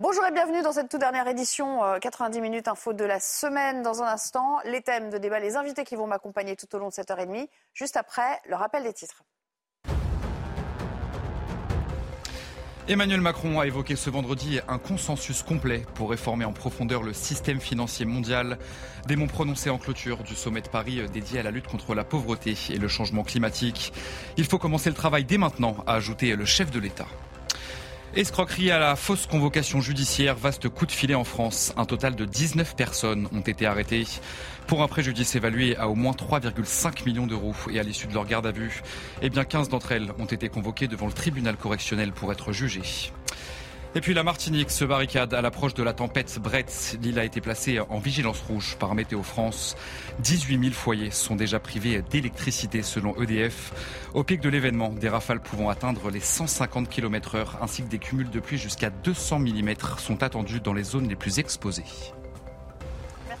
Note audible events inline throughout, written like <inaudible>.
Bonjour et bienvenue dans cette toute dernière édition 90 euh, minutes info de la semaine. Dans un instant, les thèmes de débat, les invités qui vont m'accompagner tout au long de cette heure et demie. Juste après, le rappel des titres. Emmanuel Macron a évoqué ce vendredi un consensus complet pour réformer en profondeur le système financier mondial. Des mots en clôture du sommet de Paris euh, dédié à la lutte contre la pauvreté et le changement climatique. Il faut commencer le travail dès maintenant, a ajouté le chef de l'État. Escroquerie à la fausse convocation judiciaire, vaste coup de filet en France. Un total de 19 personnes ont été arrêtées pour un préjudice évalué à au moins 3,5 millions d'euros. Et à l'issue de leur garde à vue, eh bien 15 d'entre elles ont été convoquées devant le tribunal correctionnel pour être jugées. Et puis la Martinique se barricade à l'approche de la tempête Brett. L'île a été placée en vigilance rouge par Météo France. 18 000 foyers sont déjà privés d'électricité selon EDF. Au pic de l'événement, des rafales pouvant atteindre les 150 km heure ainsi que des cumuls de pluie jusqu'à 200 mm sont attendus dans les zones les plus exposées.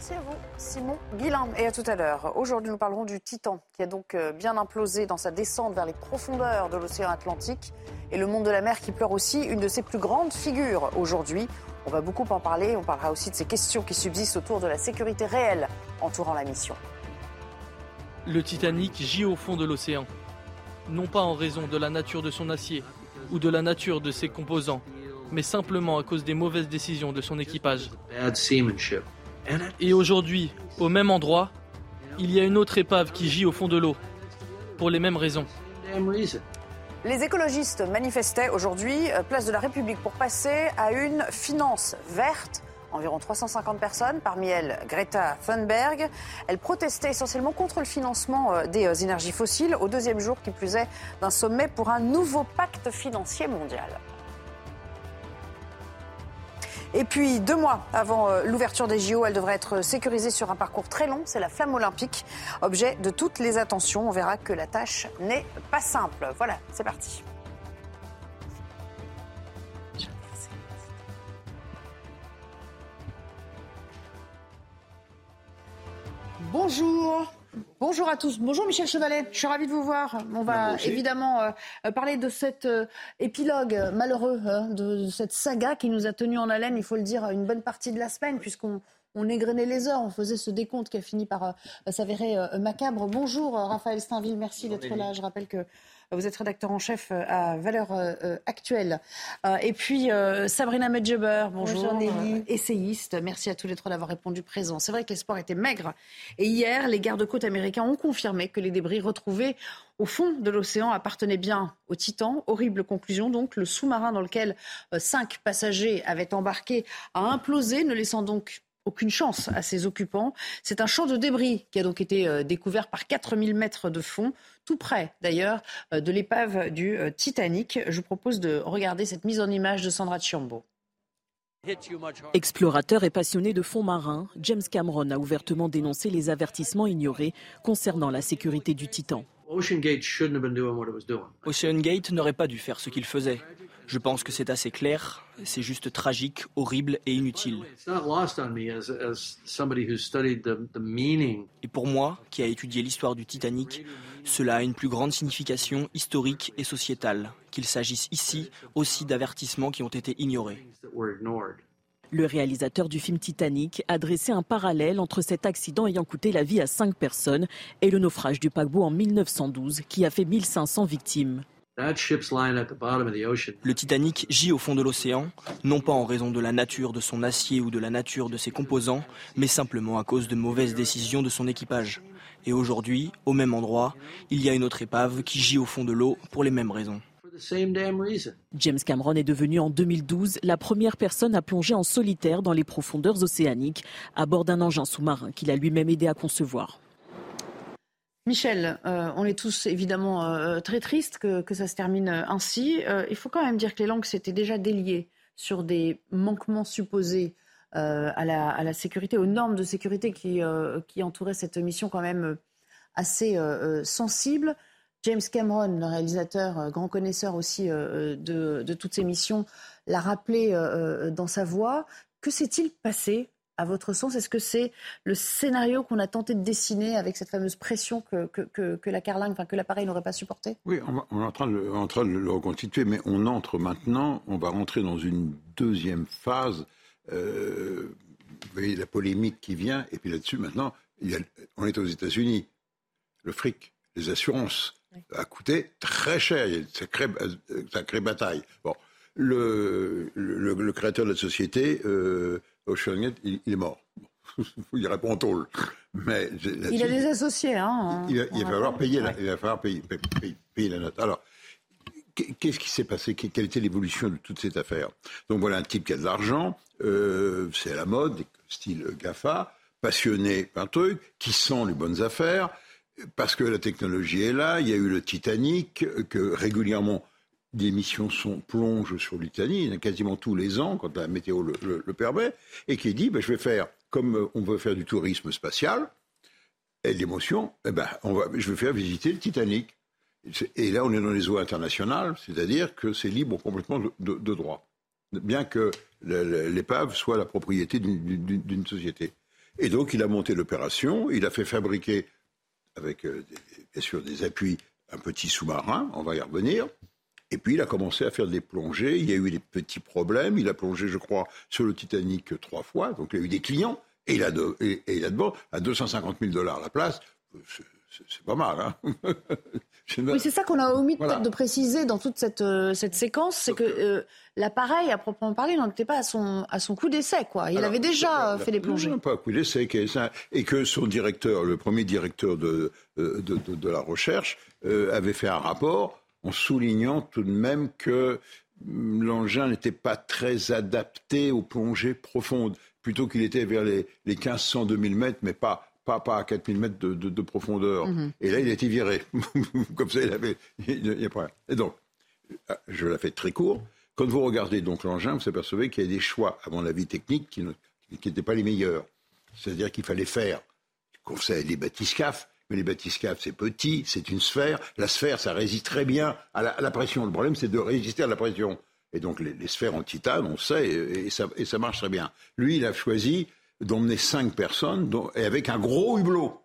Merci à vous, Simon Guillain. Et à tout à l'heure. Aujourd'hui, nous parlerons du Titan, qui a donc euh, bien implosé dans sa descente vers les profondeurs de l'océan Atlantique. Et le monde de la mer qui pleure aussi, une de ses plus grandes figures aujourd'hui. On va beaucoup en parler. On parlera aussi de ces questions qui subsistent autour de la sécurité réelle entourant la mission. Le Titanic gît au fond de l'océan. Non pas en raison de la nature de son acier ou de la nature de ses composants, mais simplement à cause des mauvaises décisions de son équipage. Et aujourd'hui, au même endroit, il y a une autre épave qui gît au fond de l'eau, pour les mêmes raisons. Les écologistes manifestaient aujourd'hui, euh, place de la République, pour passer à une finance verte. Environ 350 personnes, parmi elles Greta Thunberg. Elle protestait essentiellement contre le financement euh, des euh, énergies fossiles, au deuxième jour qui plus est d'un sommet pour un nouveau pacte financier mondial. Et puis, deux mois avant euh, l'ouverture des JO, elle devrait être sécurisée sur un parcours très long. C'est la flamme olympique, objet de toutes les attentions. On verra que la tâche n'est pas simple. Voilà, c'est parti. Bonjour. Bonjour à tous. Bonjour Michel Chevalet. Je suis ravie de vous voir. On va évidemment euh, parler de cet euh, épilogue malheureux, hein, de, cette saga qui nous a tenus en haleine, il faut le dire, une bonne partie de la semaine, puisqu'on on égrenait les heures, on faisait ce décompte qui a fini par euh, s'avérer macabre. Bonjour Raphaël Steinville, merci d'être là. Je rappelle que vous êtes rédacteur en chef euh, à Valeurs euh, euh, Actuelles. Et puis Sabrina Medjeber, bonjour, bonjour essayiste. Merci à tous les trois d'avoir répondu présent. C'est vrai que les sports étaient maigres. Et hier, les gardes-côtes américains ont confirmé que les débris retrouvés au fond de l'océan appartenaient bien au Titan. Horrible conclusion donc, le sous-marin dans lequel cinq passagers avaient embarqué a implosé, ne laissant donc aucune chance à ses occupants. C'est un champ de débris qui a donc été euh, découvert par 4000 mètres de fond, tout près d'ailleurs euh, de l'épave du euh, Titanic. Je vous propose de regarder cette mise en image de Sandra Chiambo. Explorateur et passionné de fonds marins, James Cameron a ouvertement dénoncé les avertissements ignorés concernant la sécurité du Titan. Ocean Gate n'aurait pas dû faire ce qu'il faisait. Je pense que c'est assez clair, c'est juste tragique, horrible et inutile. Et pour moi, qui a étudié l'histoire du Titanic, cela a une plus grande signification historique et sociétale, qu'il s'agisse ici aussi d'avertissements qui ont été ignorés. Le réalisateur du film Titanic a dressé un parallèle entre cet accident ayant coûté la vie à cinq personnes et le naufrage du paquebot en 1912 qui a fait 1500 victimes. Le Titanic gît au fond de l'océan, non pas en raison de la nature de son acier ou de la nature de ses composants, mais simplement à cause de mauvaises décisions de son équipage. Et aujourd'hui, au même endroit, il y a une autre épave qui gît au fond de l'eau pour les mêmes raisons. James Cameron est devenu en 2012 la première personne à plonger en solitaire dans les profondeurs océaniques à bord d'un engin sous-marin qu'il a lui-même aidé à concevoir. Michel, euh, on est tous évidemment euh, très tristes que, ça se termine euh, ainsi. il faut quand même dire que les langues s'étaient déjà déliées sur des manquements supposés à la, sécurité, aux normes de sécurité qui, entouraient cette mission quand même assez sensible. James Cameron, le réalisateur, grand connaisseur aussi de, de, toutes ces missions, l'a rappelé dans sa voix. Que s'est-il passé à votre sens Est-ce que c'est le scénario qu'on a tenté de dessiner avec cette fameuse pression que, que, la carlingue, enfin que l'appareil n'aurait pas supporté? Oui, on, est en train, de, en train, de, le reconstituer, mais on entre maintenant, on va rentrer dans une deuxième phase. Euh, vous voyez la polémique qui vient, et puis là-dessus, maintenant, on est aux États-Unis. Le fric, les assurances, a coûté très cher. Il y a une sacrée, bataille. Bon, le, le, créateur de la société, euh, il, est mort. <laughs> il répond en tôle. Mais il a des associés. Hein, il, va, falloir payer la, il va falloir payer, payer, la note. Alors, qu'est-ce qui s'est passé? Quelle était l'évolution de toute cette affaire? Donc voilà un type qui a de l'argent, euh, c'est à la mode, style GAFA, passionné par un truc, qui sent les bonnes affaires, parce que la technologie est là. Il y a eu le Titanic, que régulièrement des missions sont, plongent sur le Titanic, quasiment tous les ans, quand la météo le, permet, et qui dit ben, je vais faire, comme on veut faire du tourisme spatial, et l'émotion, eh ben, on va, je vais faire visiter le Titanic. Et là, on est dans les eaux internationales, c'est-à-dire que c'est libre complètement de, droit, bien que l'épave soit la propriété d'une société. Et donc, il a monté l'opération, il a fait fabriquer avec euh, bien sûr des appuis, un petit sous-marin, on va y revenir. Et puis il a commencé à faire des plongées, il y a eu des petits problèmes, il a plongé, je crois, sur le Titanic trois fois, donc il a eu des clients, et il a, de, et, il a de à 250 000 dollars la place, c'est pas mal. Hein <laughs> oui, c'est ça qu'on a omis peut-être de préciser dans toute cette, euh, cette séquence, c'est que euh, l'appareil, à proprement parler, n'en était pas à son, à son coup d'essai. Quoi. Il avait déjà fait des plongées. Non, pas à coup d'essai, et que son directeur, le premier directeur de, euh, de, de, la recherche, avait fait un rapport en soulignant tout de même que hum, l'engin n'était pas très adapté aux plongées profondes, plutôt qu'il était vers les, les 1500-2000 mètres, mais pas pas, pas à 4000 mètres de, profondeur. Mhm. Et là, il a été viré. <laughs> Comme ça, il avait. Il, Et donc, je la fais très court. Quand vous regardez donc l'engin, vous apercevez qu'il y a des choix, à mon avis techniques, qui n'étaient pas les meilleurs. C'est-à-dire qu'il fallait faire, qu'on sait, des bathyscaphes, mais les bathyscaphes, c'est petit, c'est une sphère. La sphère, ça résiste très bien à la, pression. Le problème, c'est de résister à la pression. Et donc, les, sphères en titane, on sait, et, ça, marche très bien. Lui, il a choisi d'emmener cinq personnes et avec un gros hublot.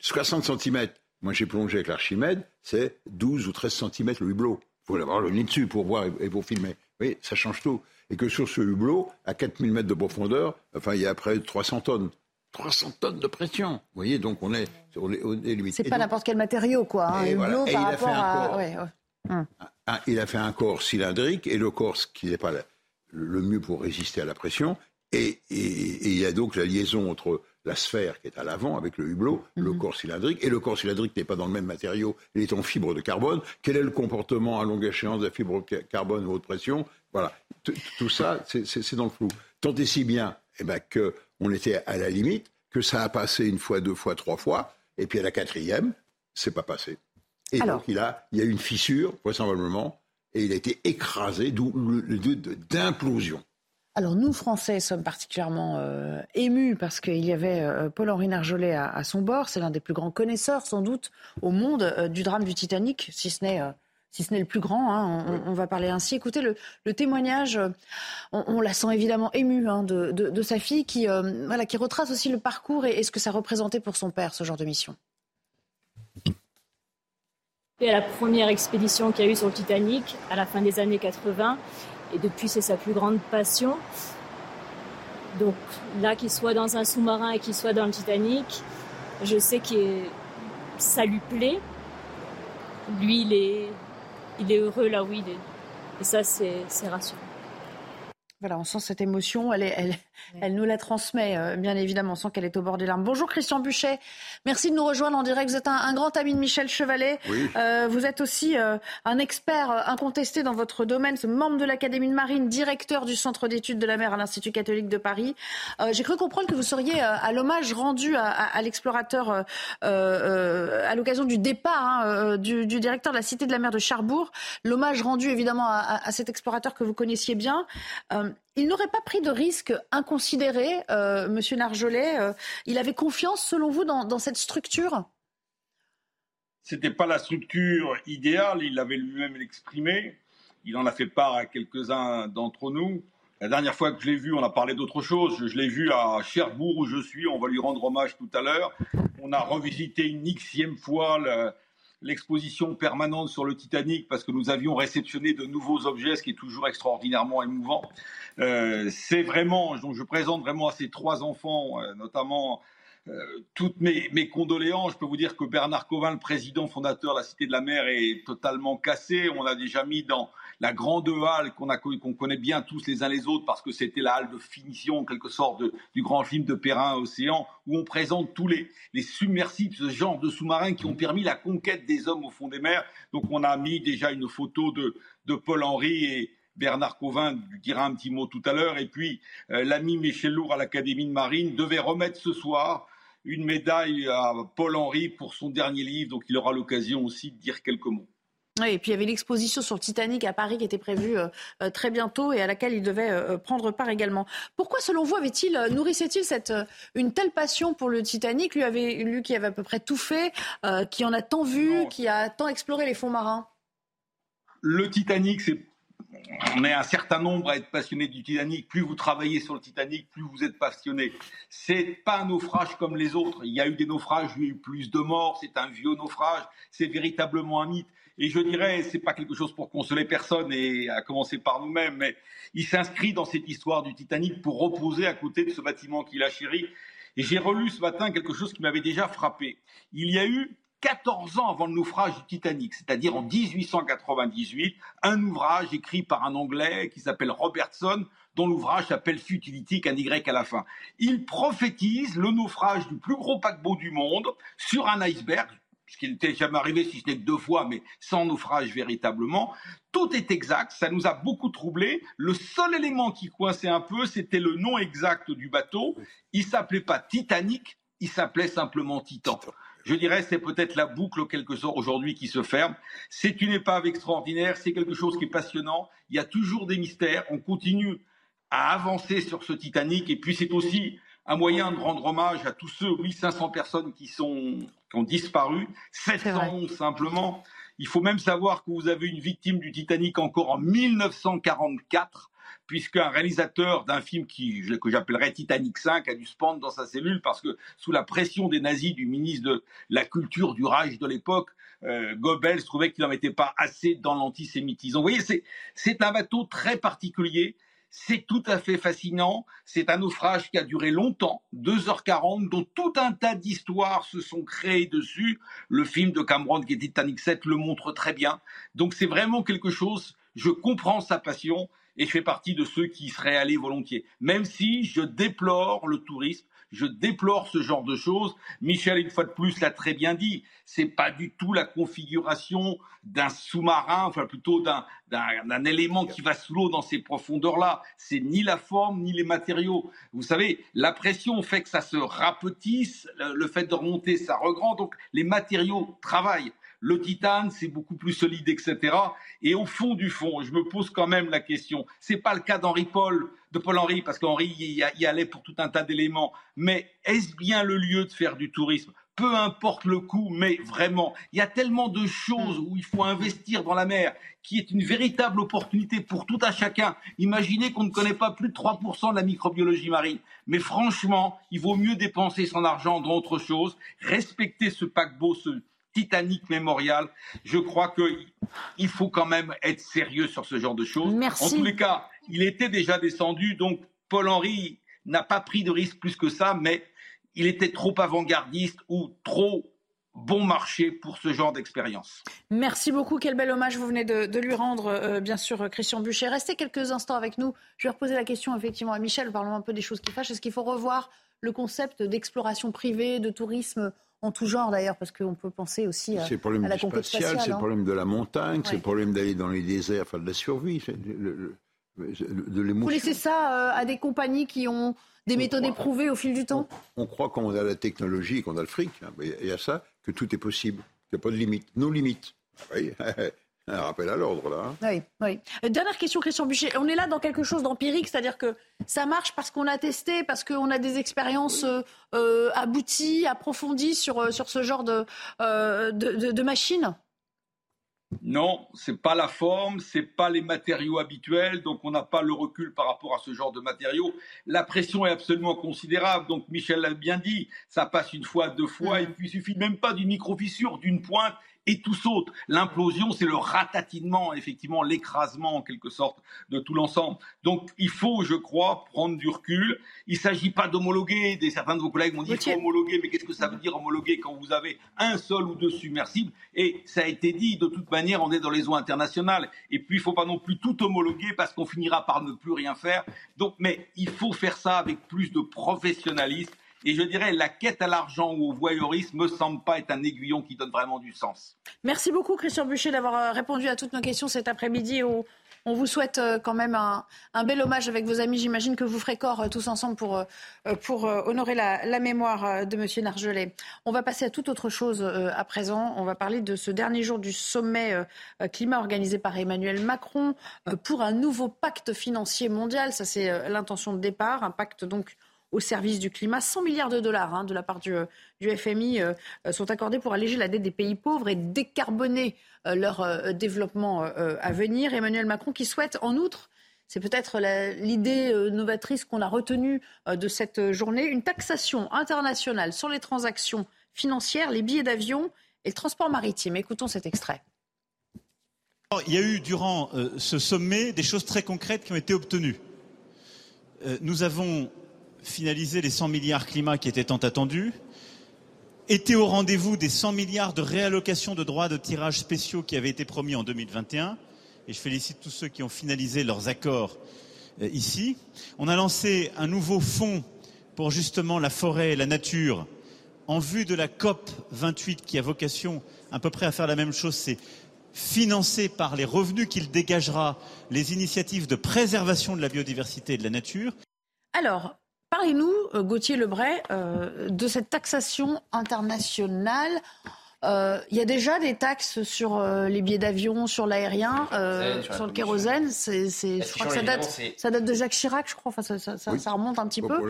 60 cm. Moi, j'ai plongé avec l'Archimède, c'est 12 ou 13 cm le hublot. Il faut l'avoir le nez dessus pour voir et pour filmer. Oui, ça change tout. Et que sur ce hublot, à 4000 mètres de profondeur, enfin, il y a près de 300 tonnes. 300 tonnes de pression. Vous voyez, donc on est, on est, C'est pas n'importe quel matériau, quoi. Un hublot par rapport à. Hum. il a fait un corps cylindrique et le corps, qui n'est pas le mieux pour résister à la pression, et, il y a donc la liaison entre la sphère qui est à l'avant avec le hublot, le mhm. corps cylindrique, et le corps cylindrique n'est pas dans le même matériau, il est en fibre de carbone. Quel est le comportement à longue échéance de la fibre de carbone à haute pression? Voilà, tout ça, c'est dans le flou. Tant et si bien eh ben, qu'on était à la limite, que ça a passé une fois, deux fois, trois fois, et puis à la quatrième, c'est pas passé. Et donc il, a, il y a une fissure, vraisemblablement, et il a été écrasé, d'où d'implosion. Alors nous, Français, sommes particulièrement euh, émus parce qu'il y avait euh, Paul-Henri Narjolet à, son bord. C'est l'un des plus grands connaisseurs, sans doute, au monde euh, du drame du Titanic, si ce n'est si ce n'est le plus grand, hein, on, va parler ainsi. Écoutez, le, témoignage, on, la sent évidemment émue hein, de, sa fille qui, voilà, qui retrace aussi le parcours et, et, ce que ça représentait pour son père, ce genre de mission. À la première expédition qu'il y a eu sur le Titanic, à la fin des années 80, et depuis, c'est sa plus grande passion. Donc là, qu'il soit dans un sous-marin et qu'il soit dans le Titanic, je sais que ça lui plaît. Lui, il est, il est heureux là où il est. Et ça, c'est rassurant. Voilà, on sent cette émotion, elle, est, elle, elle nous la transmet, euh, bien évidemment, on sent qu'elle est au bord des larmes. Bonjour Christian Buchet, merci de nous rejoindre en direct. Vous êtes un, grand ami de Michel Chevalet. Euh, vous êtes aussi euh, un expert incontesté dans votre domaine, ce membre de l'Académie de Marine, directeur du Centre d'études de la mer à l'Institut catholique de Paris. J'ai cru comprendre que vous seriez à l'hommage rendu à, l'explorateur à l'occasion du départ hein, du, directeur de la Cité de la mer de Charbourg. L'hommage rendu évidemment à, à, cet explorateur que vous connaissiez bien. Il n'aurait pas pris de risque inconsidéré, euh, Monsieur Narjolet. Euh, il avait confiance, selon vous, dans, cette structure? C'était pas la structure idéale. Il l'avait lui-même exprimé. Il en a fait part à quelques-uns d'entre nous. La dernière fois que je l'ai vu, on a parlé d'autre chose. Je, l'ai vu à Cherbourg où je suis. On va lui rendre hommage tout à l'heure. On a revisité une xième fois l'exposition permanente sur le Titanic parce que nous avions réceptionné de nouveaux objets, ce qui est toujours extraordinairement émouvant. Euh, c'est vraiment, je présente vraiment à ces trois enfants, euh, notamment euh, toutes mes, mes, condoléances. Je peux vous dire que Bernard Covin, le président fondateur de la Cité de la Mer, est totalement cassé. On l'a déjà mis dans la grande halle qu'on connaît bien tous les uns les autres parce que c'était la halle de finition, en quelque sorte, du grand film de Perrin Océan, où on présente tous les, les submersibles, ce genre de sous-marins qui ont permis la conquête des hommes au fond des mers. Donc on a mis déjà une photo de, de Paul Henry et, Bernard Covin dira un petit mot tout à l'heure. Et puis, euh, l'ami Michel Lourd à l'Académie de Marine devait remettre ce soir une médaille à Paul Henry pour son dernier livre. Donc, il aura l'occasion aussi de dire quelques mots. Oui, et puis il y avait l'exposition sur le Titanic à Paris qui était prévue euh, euh, très bientôt et à laquelle il devait prendre part également. Pourquoi, selon vous, avait-il nourrissait-il cette une telle passion pour le Titanic, lui, avait, lui qui avait à peu près tout fait, qui en a tant vu, qui a tant exploré les fonds marins? Le Titanic, c'est on est un certain nombre à être passionnés du Titanic. Plus vous travaillez sur le Titanic, plus vous êtes passionné. C'est pas un naufrage comme les autres. Il y a eu des naufrages, il y a eu plus de morts. C'est un vieux naufrage. C'est véritablement un mythe. Et je dirais, c'est pas quelque chose pour consoler personne, et à commencer par nous-mêmes, mais il s'inscrit dans cette histoire du Titanic pour reposer à côté de ce bâtiment qu'il a chéri. Et j'ai relu ce matin quelque chose qui m'avait déjà frappé. Il y a eu 14 ans avant le naufrage du Titanic, c'est-à-dire en 1898, un ouvrage écrit par un Anglais qui s'appelle Robertson, dont l'ouvrage s'appelle Futility, un Y à la fin. Il prophétise le naufrage du plus gros paquebot du monde sur un iceberg, ce qui n'était jamais arrivé si ce n'est que deux fois, mais sans naufrage véritablement. Tout est exact, ça nous a beaucoup troublé. Le seul élément qui coinçait un peu, c'était le nom exact du bateau. Il s'appelait pas Titanic, il s'appelait simplement Titan. Je dirais c'est peut-être la boucle quelque sorte aujourd'hui qui se ferme. C'est une épave extraordinaire, c'est quelque chose qui est passionnant. Il y a toujours des mystères. On continue à avancer sur ce Titanic et puis c'est aussi un moyen de rendre hommage à tous ceux 1500 personnes qui sont qui ont disparu, 711 simplement. Il faut même savoir que vous avez une victime du Titanic encore en 1944 puisqu'un réalisateur d'un film qui, que j'appellerais Titanic 5 a dû se pendre dans sa cellule parce que sous la pression des nazis du ministre de la Culture du Reich de l'époque, euh, Goebbels trouvait qu'il n'en mettait pas assez dans l'antisémitisme. Vous voyez, c'est un bateau très particulier. C'est tout à fait fascinant. C'est un naufrage qui a duré longtemps, 2h40, dont tout un tas d'histoires se sont créées dessus. Le film de Cameron qui Titanic 7 le montre très bien. Donc c'est vraiment quelque chose, je comprends sa passion, et je fais partie de ceux qui seraient allés volontiers. Même si je déplore le tourisme, je déplore ce genre de choses. Michel, une fois de plus, l'a très bien dit. C'est pas du tout la configuration d'un sous-marin, enfin plutôt d'un élément qui va sous l'eau dans ces profondeurs-là. C'est ni la forme ni les matériaux. Vous savez, la pression fait que ça se rapetisse, le fait de remonter, ça regrand. Donc les matériaux travaillent le titane, c'est beaucoup plus solide, etc. Et au fond du fond, je me pose quand même la question. C'est pas le cas d'Henri Paul, de Paul Henri, parce qu'Henri y, allait pour tout un tas d'éléments. Mais est-ce bien le lieu de faire du tourisme? Peu importe le coût, mais vraiment, il y a tellement de choses où il faut investir dans la mer, qui est une véritable opportunité pour tout à chacun. Imaginez qu'on ne connaît pas plus de 3% de la microbiologie marine. Mais franchement, il vaut mieux dépenser son argent dans autre chose, respecter ce paquebot, ce, Titanic Mémorial. Je crois qu'il faut quand même être sérieux sur ce genre de choses. Merci. En tous les cas, il était déjà descendu, donc Paul Henry n'a pas pris de risque plus que ça, mais il était trop avant-gardiste ou trop bon marché pour ce genre d'expérience. Merci beaucoup. Quel bel hommage vous venez de, lui rendre, euh, bien sûr, Christian Buchet. Restez quelques instants avec nous. Je vais reposer la question effectivement à Michel. Parlons un peu des choses qui fâchent. Est-ce qu'il faut revoir le concept d'exploration privée, de tourisme en tout genre d'ailleurs, parce qu'on peut penser aussi à, le problème à la conquête spatiale. C'est le hein. problème de la montagne, c'est le problème d'aller dans les déserts, enfin de la survie, de l'émotion. Vous laissez ça euh, à des compagnies qui ont des méthodes éprouvées au fil du temps? on, croit qu'on a la technologie, qu'on a le fric, hein, il y a ça, que tout est possible, qu'il n'y a pas de limite, nos limites. Oui. <laughs> Un rappel à l'ordre, là. Oui, oui. Euh, dernière question, Christian Buchet. On est là dans quelque chose d'empirique, c'est-à-dire que ça marche parce qu'on a testé, parce qu'on a des expériences euh, euh, abouties, approfondies sur, sur ce genre de, de, de, machines non, c'est pas la forme, c'est pas les matériaux habituels, donc on n'a pas le recul par rapport à ce genre de matériaux. La pression est absolument considérable, donc Michel l'a bien dit, ça passe une fois, deux fois, et puis il suffit même pas d'une micro-fissure, d'une pointe, et tout saute. L'implosion, c'est le ratatinement, effectivement, l'écrasement en quelque sorte de tout l'ensemble. Donc il faut, je crois, prendre du recul. Il ne s'agit pas d'homologuer. Certains de vos collègues m'ont dit qu'il faut homologuer, mais qu'est-ce que ça veut dire homologuer quand vous avez un seul ou deux submersibles? Et ça a été dit, de toute manière, on est dans les eaux internationales. Et puis il ne faut pas non plus tout homologuer parce qu'on finira par ne plus rien faire. Donc, mais il faut faire ça avec plus de professionnalisme et je dirais, la quête à l'argent ou au voyeurisme me semble pas être un aiguillon qui donne vraiment du sens. Merci beaucoup, Christian Boucher, d'avoir euh, répondu à toutes nos questions cet après-midi. On vous souhaite euh, quand même un, bel hommage avec vos amis. J'imagine que vous ferez corps euh, tous ensemble pour, honorer la, mémoire de M. Nargelet. On va passer à toute autre chose à présent. On va parler de ce dernier jour du sommet climat organisé par Emmanuel Macron pour un nouveau pacte financier mondial. Ça, c'est l'intention de départ. Un pacte donc au service du climat. 100 milliards de dollars hein, de la part du, FMI euh, euh, sont accordés pour alléger la dette des pays pauvres et décarboner euh, leur développement à venir. Emmanuel Macron qui souhaite en outre c'est peut-être l'idée novatrice qu'on a retenue de cette journée, une taxation internationale sur les transactions financières, les billets d'avion et le transport maritime. Écoutons cet extrait. Il y a eu durant ce sommet des choses très concrètes qui ont été obtenues. nous avons finaliser les 100 milliards climat qui étaient tant attendus, était au rendez-vous des 100 milliards de réallocation de droits de tirage spéciaux qui avaient été promis en 2021. Et je félicite tous ceux qui ont finalisé leurs accords euh, ici. On a lancé un nouveau fonds pour justement la forêt et la nature en vue de la COP 28 qui a vocation à peu près à faire la même chose. C'est financer par les revenus qu'il dégagera les initiatives de préservation de la biodiversité et de la nature. Alors, Parlez-nous, euh, Gauthier Lebray, euh, de cette taxation internationale. Euh, il y a déjà des taxes sur les billets d'avion, sur l'aérien, sur, le kérosène. C'est, je crois que ça date, ça date de Jacques Chirac, je crois. Enfin, ça, remonte un petit peu.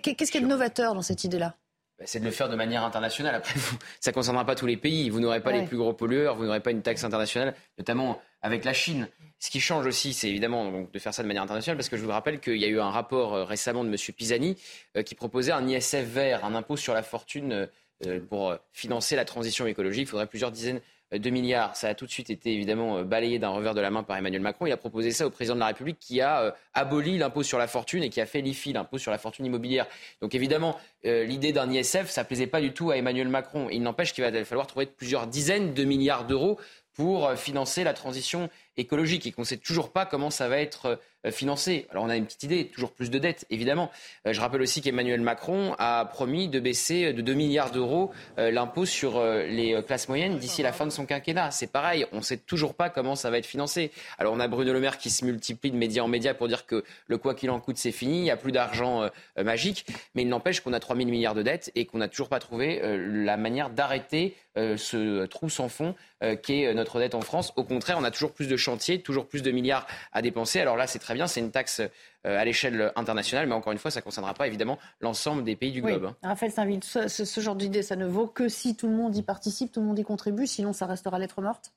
Qu'est-ce qui est novateur dans cette idée-là? Bah, c'est de le faire de manière internationale. Après, ça ne concernera pas tous les pays. Vous n'aurez pas les plus gros pollueurs, vous n'aurez pas une taxe internationale, notamment avec la Chine. Ce qui change aussi, c'est évidemment de faire ça de manière internationale, parce que je vous rappelle qu'il y a eu un rapport euh, récemment de M. Pisani euh, qui proposait un ISF vert, un impôt sur la fortune euh, pour financer la transition écologique. Il faudrait plusieurs dizaines de milliards. Ça a tout de suite été évidemment balayé d'un revers de la main par Emmanuel Macron. Il a proposé ça au président de la République qui a aboli l'impôt sur la fortune et qui a fait l'IFI, l'impôt sur la fortune immobilière. Donc évidemment, l'idée d'un ISF, ça plaisait pas du tout à Emmanuel Macron. Il n'empêche qu'il va falloir trouver plusieurs dizaines de milliards d'euros pour financer la transition écologique et qu'on ne sait toujours pas comment ça va être euh, financé. Alors on a une petite idée, toujours plus de dettes, évidemment. Euh, je rappelle aussi qu'Emmanuel Macron a promis de baisser de 2 milliards d'euros euh, l'impôt sur les classes moyennes d'ici la fin de son quinquennat. C'est pareil, on ne sait toujours pas comment ça va être financé. Alors on a Bruno Le Maire qui se multiplie de média en média pour dire que le quoi qu'il en coûte, c'est fini, il n'y a plus d'argent magique. Mais il n'empêche qu'on a 3 000 milliards de dettes et qu'on n'a toujours pas trouvé la manière d'arrêter ce trou sans fond qu'est notre dette en France. Au contraire, on a toujours plus de chantier, toujours plus de milliards à dépenser. Alors là, c'est très bien, c'est une taxe euh, à l'échelle internationale, mais encore une fois, ça ne concernera pas évidemment l'ensemble des pays du globe. Hein. Raphaël Saint-Ville, ce, genre d'idée, ça ne vaut que si tout le monde y participe, tout le monde y contribue, sinon ça restera lettre morte?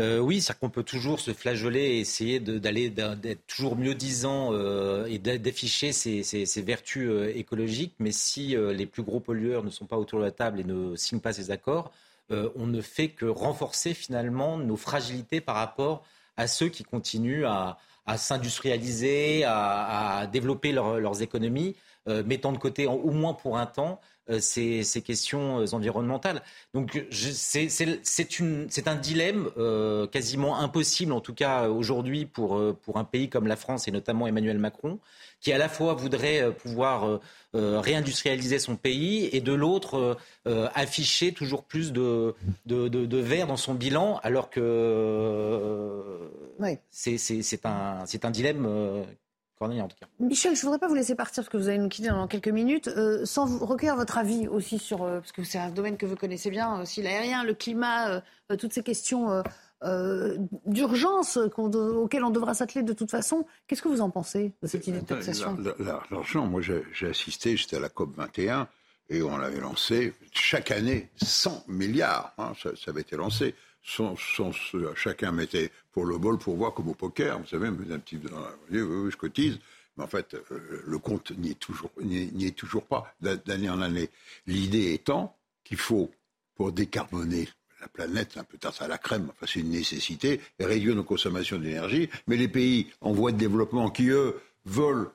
Euh, oui, c'est qu'on peut toujours se flageoler et essayer d'aller d'être toujours mieux disant euh, et d'afficher ses, vertus écologiques. Mais si les plus gros pollueurs ne sont pas autour de la table et ne signent pas ces accords, euh, on ne fait que renforcer finalement nos fragilités par rapport à ceux qui continuent à, s'industrialiser, à, développer leurs économies, euh, mettant de côté, au moins pour un temps, euh, ces, questions environnementales. Donc c'est un dilemme quasiment impossible, en tout cas aujourd'hui, pour, pour un pays comme la France et notamment Emmanuel Macron, qui à la fois voudrait euh, pouvoir euh, euh, réindustrialiser son pays et de l'autre afficher toujours plus de, de, de, verre dans son bilan, alors que c'est un, un dilemme en tout cas. Michel, je ne voudrais pas vous laisser partir parce que vous allez nous quitter dans quelques minutes, sans vous recueillir votre avis aussi sur, parce que c'est un domaine que vous connaissez bien, aussi l'aérien, le climat, toutes ces questions euh, d'urgence auquel on devra s'atteler de toute façon. Qu'est-ce que vous en pensez de cette idée de taxation L'argent, moi j'ai assisté, j'étais à la COP 21 et on avait lancé chaque année 100 milliards, hein, ça, avait été lancé. Sans, chacun mettait pour le bol pour voir comme au poker. Vous savez, un petit, vous voyez, je cotise. Mais en fait, euh, le compte n'y est toujours, toujours pas d'année en année. L'idée étant qu'il faut, pour décarboner la planète, un peu tard à la crème, enfin c'est une nécessité, réduire nos consommations d'énergie. Mais les pays en voie de développement qui, eux, veulent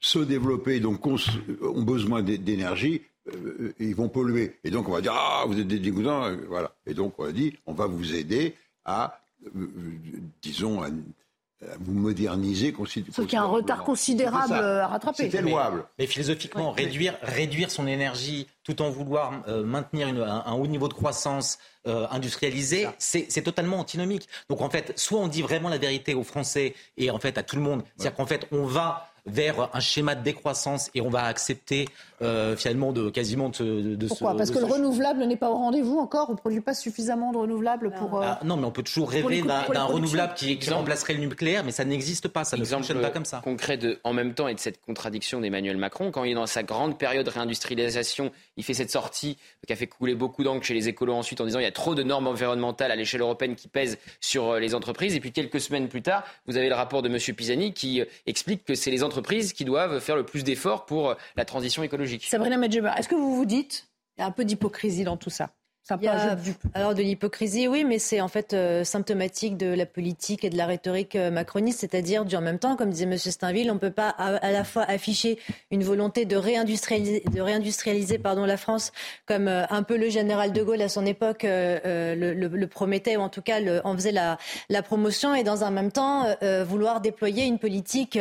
se développer, donc ont besoin d'énergie, euh, ils vont polluer. Et donc on va dire, ah, vous êtes des dégoûtants, euh, voilà. Et donc on a dit, on va vous aider à, euh, disons, à, vous moderniser. Sauf qu'il y a un retard considérable à rattraper. C'est louable. Mais, philosophiquement, réduire, réduire son énergie tout en vouloir maintenir un, haut niveau de croissance industrialisé, c'est totalement antinomique. Donc en fait, soit on dit vraiment la vérité aux Français et en fait à tout le monde, c'est-à-dire qu'en fait on va vers un schéma de décroissance et on va accepter euh, finalement de quasiment de, de Pourquoi Parce que le renouvelable n'est pas au rendez-vous encore On ne produit pas suffisamment de renouvelables pour. Euh, ah, non, mais on peut toujours rêver d'un renouvelable qui, remplacerait le nucléaire, mais ça n'existe pas, ça ne fonctionne pas comme ça. Concret de, en même temps et de cette contradiction d'Emmanuel Macron, quand il est dans sa grande période de réindustrialisation, il fait cette sortie qui a fait couler beaucoup d'encre chez les écolos ensuite en disant il y a trop de normes environnementales à l'échelle européenne qui pèsent sur euh, les entreprises. Et puis quelques semaines plus tard, vous avez le rapport de M. Pisani qui explique que c'est les entreprises qui doivent faire le plus d'efforts pour la transition écologique. Sabrina Medjeber, est-ce que vous vous dites, il y a un peu d'hypocrisie dans tout ça? Alors de l'hypocrisie, oui, mais c'est en fait euh, symptomatique de la politique et de la rhétorique euh, macroniste, c'est-à-dire en même temps, comme disait M. Steinville, on ne peut pas à, la fois afficher une volonté de réindustrialiser, de réindustrialiser pardon, la France, comme euh, un peu le général de Gaulle à son époque le, promettait, ou en tout cas en faisait la, la, promotion, et dans un même temps vouloir déployer une politique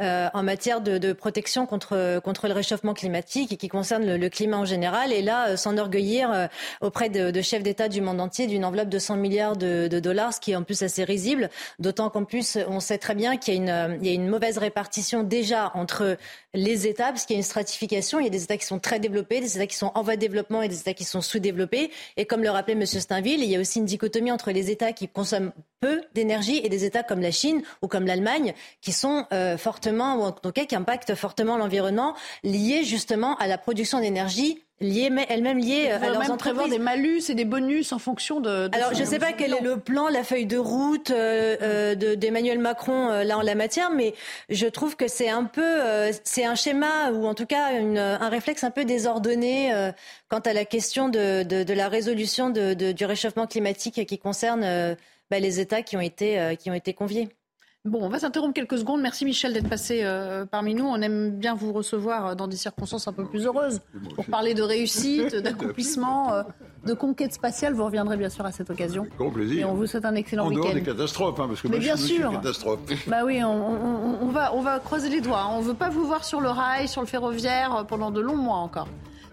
en matière de, protection contre, contre le réchauffement climatique et qui concerne le, climat en général, et là s'enorgueillir auprès de, chefs d'État du monde entier d'une enveloppe de 100 milliards de, dollars, ce qui est en plus assez risible. D'autant qu'en plus, on sait très bien qu'il y, a une mauvaise répartition déjà entre les États, parce qu'il y a une stratification. Il y a des États qui sont très développés, des États qui sont en voie de développement et des États qui sont sous-développés. Et comme le rappelait M. Steinville, il y a aussi une dichotomie entre les États qui consomment peu d'énergie et des États comme la Chine ou comme l'Allemagne qui sont euh, fortement, ou en tout cas qui impactent fortement l'environnement, liés justement à la production d'énergie liées, elles-mêmes liées à leurs même prévoir des malus et des bonus en fonction de. Alors je ne sais pas quel est le plan, la feuille de route euh, euh d'Emmanuel Macron euh, là en la matière, mais je trouve que c'est un peu, euh, c'est un schéma ou en tout cas une, un réflexe un peu désordonné quant à la question de, de, de la résolution de, du réchauffement climatique qui concerne bah, les États qui ont été qui ont été conviés. Bon, on va s'interrompre quelques secondes. Merci Michel d'être passé euh, parmi nous. On aime bien vous recevoir euh, dans des circonstances un peu plus heureuses pour parler de réussite, <laughs> d'accomplissement, euh, de conquête spatiale. Vous reviendrez bien sûr à cette occasion. grand plaisir. Et on vous souhaite un excellent week-end. En dehors des catastrophes, hein, parce que Mais bien sûr. catastrophe. Bah oui, on, va, on va croiser les doigts. On ne veut pas vous voir sur le rail, sur le ferroviaire pendant de longs mois encore.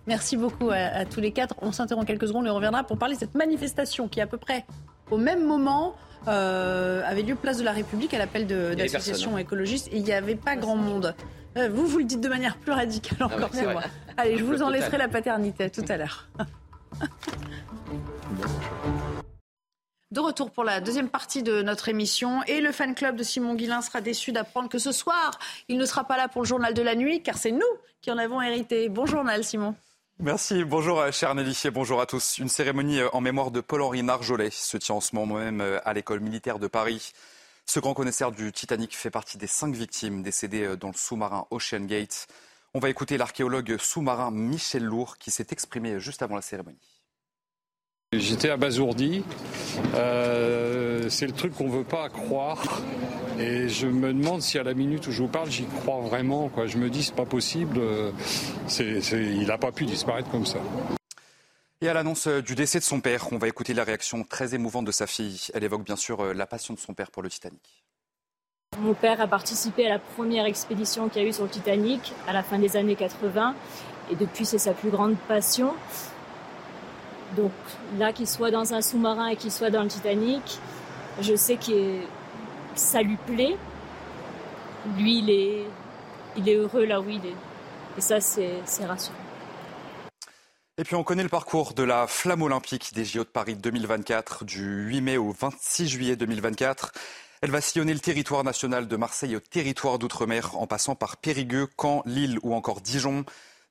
Merci beaucoup à, à tous les quatre. On s'interrompt quelques secondes et on reviendra pour parler de cette manifestation qui, à peu près au même moment, euh, avait lieu place de la République à l'appel d'associations écologistes et il n'y avait pas grand monde. Euh, vous, vous le dites de manière plus radicale ah encore que moi. Allez, je vous en laisserai la paternité tout à l'heure. <laughs> De retour pour la deuxième partie de notre émission. Et le fan club de Simon Guillain sera déçu d'apprendre que ce soir, il ne sera pas là pour le journal de la nuit, car c'est nous qui en avons hérité. Bon journal, Simon. Merci. Bonjour, euh, cher Nelly, bonjour à tous. Une cérémonie euh, en mémoire de Paul-Henri Narjolet se tient en ce moment même euh, à l'école militaire de Paris. Ce grand connaisseur du Titanic fait partie des cinq victimes décédées dans le sous-marin Ocean Gate. On va écouter l'archéologue sous-marin Michel Lourd qui s'est exprimé juste avant la cérémonie. J'étais abasourdi. Euh, c'est le truc qu'on ne veut pas croire. Et je me demande si à la minute où je vous parle, j'y crois vraiment. Quoi. Je me dis, c'est pas possible. il n'a pas pu disparaître comme ça. Et à l'annonce du décès de son père, on va écouter la réaction très émouvante de sa fille. Elle évoque bien sûr euh, la passion de son père pour le Titanic. Mon père a participé à la première expédition qu'il y a eu sur le Titanic à la fin des années 80. Et depuis, c'est sa plus grande passion. Donc là, qu'il soit dans un sous-marin et qu'il soit dans le Titanic, je sais que ça lui plaît. Lui, il est, il est heureux là où il est. Et ça, c'est rassurant. Et puis on connaît le parcours de la flamme olympique des JO de Paris 2024 du 8 mai au 26 juillet 2024. Elle va sillonner le territoire national de Marseille au territoire d'outre-mer en passant par Périgueux, Caen, Lille ou encore Dijon.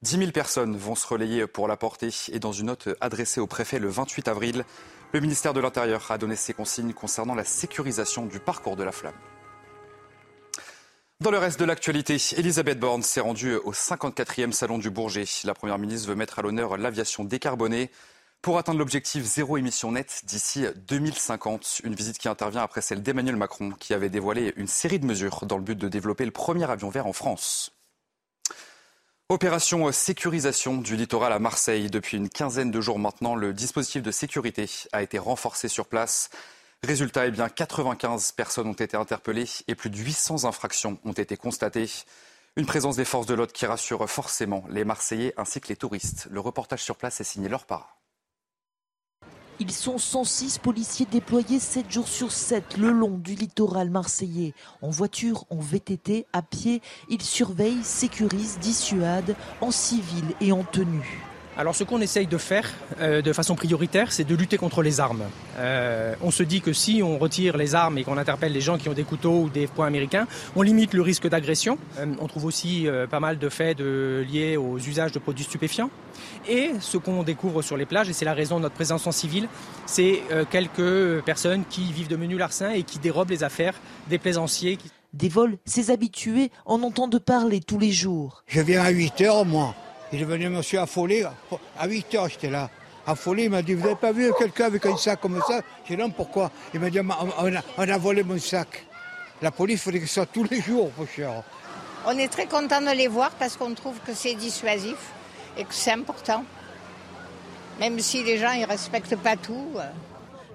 10 000 personnes vont se relayer pour la porter et dans une note adressée au préfet le 28 avril, le ministère de l'Intérieur a donné ses consignes concernant la sécurisation du parcours de la flamme. Dans le reste de l'actualité, Elisabeth Borne s'est rendue au 54e salon du Bourget. La Première ministre veut mettre à l'honneur l'aviation décarbonée pour atteindre l'objectif zéro émission nette d'ici 2050. Une visite qui intervient après celle d'Emmanuel Macron qui avait dévoilé une série de mesures dans le but de développer le premier avion vert en France. Opération sécurisation du littoral à Marseille. Depuis une quinzaine de jours maintenant, le dispositif de sécurité a été renforcé sur place. Résultat, eh bien, 95 personnes ont été interpellées et plus de 800 infractions ont été constatées. Une présence des forces de l'ordre qui rassure forcément les Marseillais ainsi que les touristes. Le reportage sur place est signé leur part. Ils sont 106 policiers déployés 7 jours sur 7 le long du littoral marseillais. En voiture, en VTT, à pied, ils surveillent, sécurisent, dissuadent, en civil et en tenue. Alors ce qu'on essaye de faire euh, de façon prioritaire, c'est de lutter contre les armes. Euh, on se dit que si on retire les armes et qu'on interpelle les gens qui ont des couteaux ou des poings américains, on limite le risque d'agression. Euh, on trouve aussi pas mal de faits de, liés aux usages de produits stupéfiants. Et ce qu'on découvre sur les plages, et c'est la raison de notre présence en civil, c'est quelques personnes qui vivent de menus larcins et qui dérobent les affaires des plaisanciers. Des vols, ces habitués en entendent parler tous les jours. Je viens à 8 heures, moi. Il est venu monsieur affolé. À 8 heures, j'étais là. Affolé, il m'a dit Vous n'avez pas vu quelqu'un avec un sac comme ça? J'ai dit Non, pourquoi? Il m'a dit on a, volé mon sac. La police, il faudrait que ce soit tous les jours, mon cher. On est très content de les voir parce qu'on trouve que c'est dissuasif et que c'est important. Même si les gens ne respectent pas tout. Euh.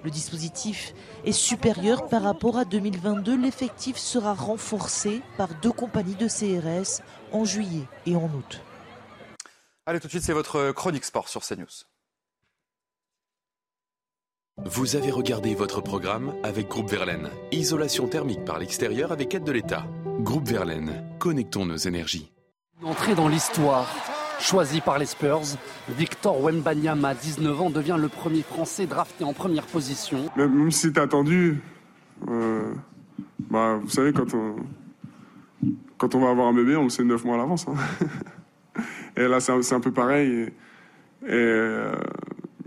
Le dispositif est supérieur par rapport à 2022. L'effectif sera renforcé par deux compagnies de CRS en juillet et en août. Allez, tout de suite, c'est votre chronique sport sur CNews. Vous avez regardé votre programme avec Groupe Verlaine. Isolation thermique par l'extérieur avec aide de l'État. Groupe Verlaine, connectons nos énergies. Entrée dans l'histoire. Choisi par les Spurs, Victor Wembanyama, 19 ans, devient le premier Français drafté en première position. Même si c'était attendu, euh, bah, vous savez, quand on, quand on va avoir un bébé, on le sait 9 mois à l'avance. Hein. <laughs> Et là, c'est un, peu pareil. Et, euh,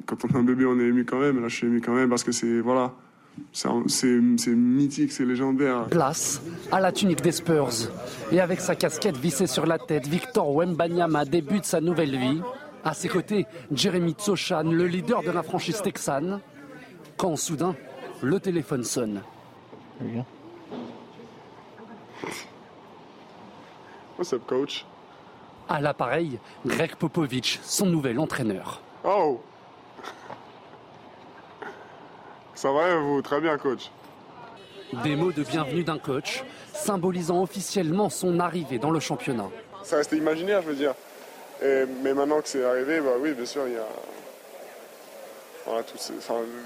quand on a un bébé, on est ému quand même. Là, je suis ému quand même parce que c'est voilà, c'est mythique, c'est légendaire. Place à la tunique des Spurs. Et avec sa casquette vissée sur la tête, Victor Wembanyama débute sa nouvelle vie. À ses côtés, Jeremy Tsochan, le leader de la franchise texane. Quand soudain, le téléphone sonne. What's up, coach? À l'appareil, Greg Popovich, son nouvel entraîneur. Oh Ça va vous Très bien, coach. Des mots de bienvenue d'un coach, symbolisant officiellement son arrivée dans le championnat. Ça restait imaginaire, je veux dire. mais maintenant que c'est arrivé, bah oui, bien sûr, il y a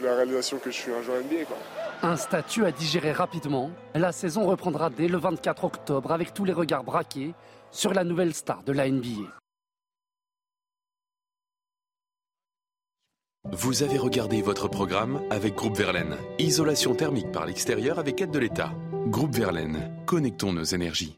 la réalisation que je suis un joueur NBA. Un statut à digérer rapidement. La saison reprendra dès le 24 octobre avec tous les regards braqués sur la nouvelle star de la NBA. Vous avez regardé votre programme avec Groupe Verlaine. Isolation thermique par l'extérieur avec aide de l'État. Groupe Verlaine, connectons nos énergies.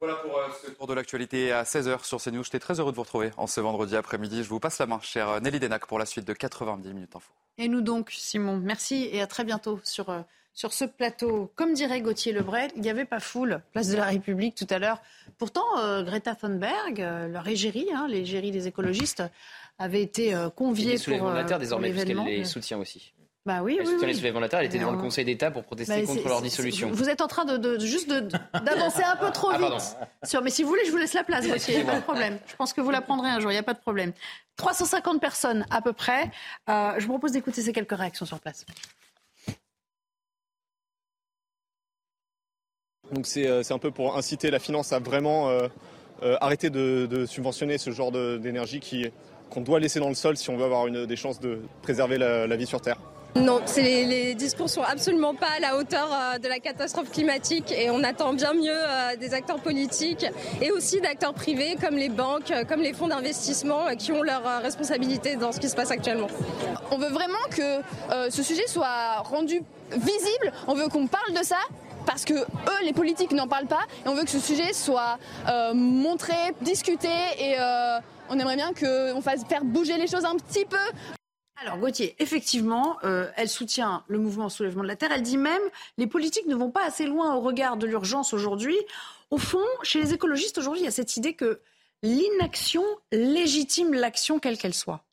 Voilà pour euh, ce tour de l'actualité à 16h sur CNews. J'étais très heureux de vous retrouver en ce vendredi après-midi. Je vous passe la main, chère Nelly Denac, pour la suite de 90 minutes info. Et nous donc, Simon. Merci et à très bientôt sur euh, sur ce plateau. Comme dirait Gauthier Lebret, il n'y avait pas foule, place de la République tout à l'heure. Pourtant, euh, Greta Thunberg, euh, leur égérie, hein, l'égérie des écologistes, avait été euh, conviée pour, les euh, désormais, puisqu'elle les soutient aussi. Bah oui, elle oui, oui. les elle était dans le Conseil d'État pour protester bah, contre leur dissolution. Vous êtes en train de, juste d'avancer un peu trop ah, vite. Sur, mais si vous voulez, je vous laisse la place, Gauthier, il n'y a pas de problème. Je pense que vous la prendrez un jour, il n'y a pas de problème. 350 personnes à peu près. je vous propose d'écouter ces quelques réactions sur place. Donc euh, c'est un peu pour inciter la finance à vraiment euh, euh, arrêter de, subventionner ce genre d'énergie qu'on doit laisser dans le sol si on veut avoir une, des chances de préserver la, vie sur Terre. Non, les, les, discours sont absolument pas à la hauteur de la catastrophe climatique et on attend bien mieux des acteurs politiques et aussi d'acteurs privés comme les banques, comme les fonds d'investissement qui ont leurs responsabilités dans ce qui se passe actuellement. On veut vraiment que ce sujet soit rendu visible, on veut qu'on parle de ça parce que eux, les politiques, n'en parlent pas et on veut que ce sujet soit euh, montré, discuté et euh, on aimerait bien qu'on fasse faire bouger les choses un petit peu. Alors Gauthier, effectivement, euh, elle soutient le mouvement soulèvement de la terre. Elle dit même les politiques ne vont pas assez loin au regard de l'urgence aujourd'hui. Au fond, chez les écologistes aujourd'hui, il y a cette idée que l'inaction légitime l'action quelle qu'elle soit.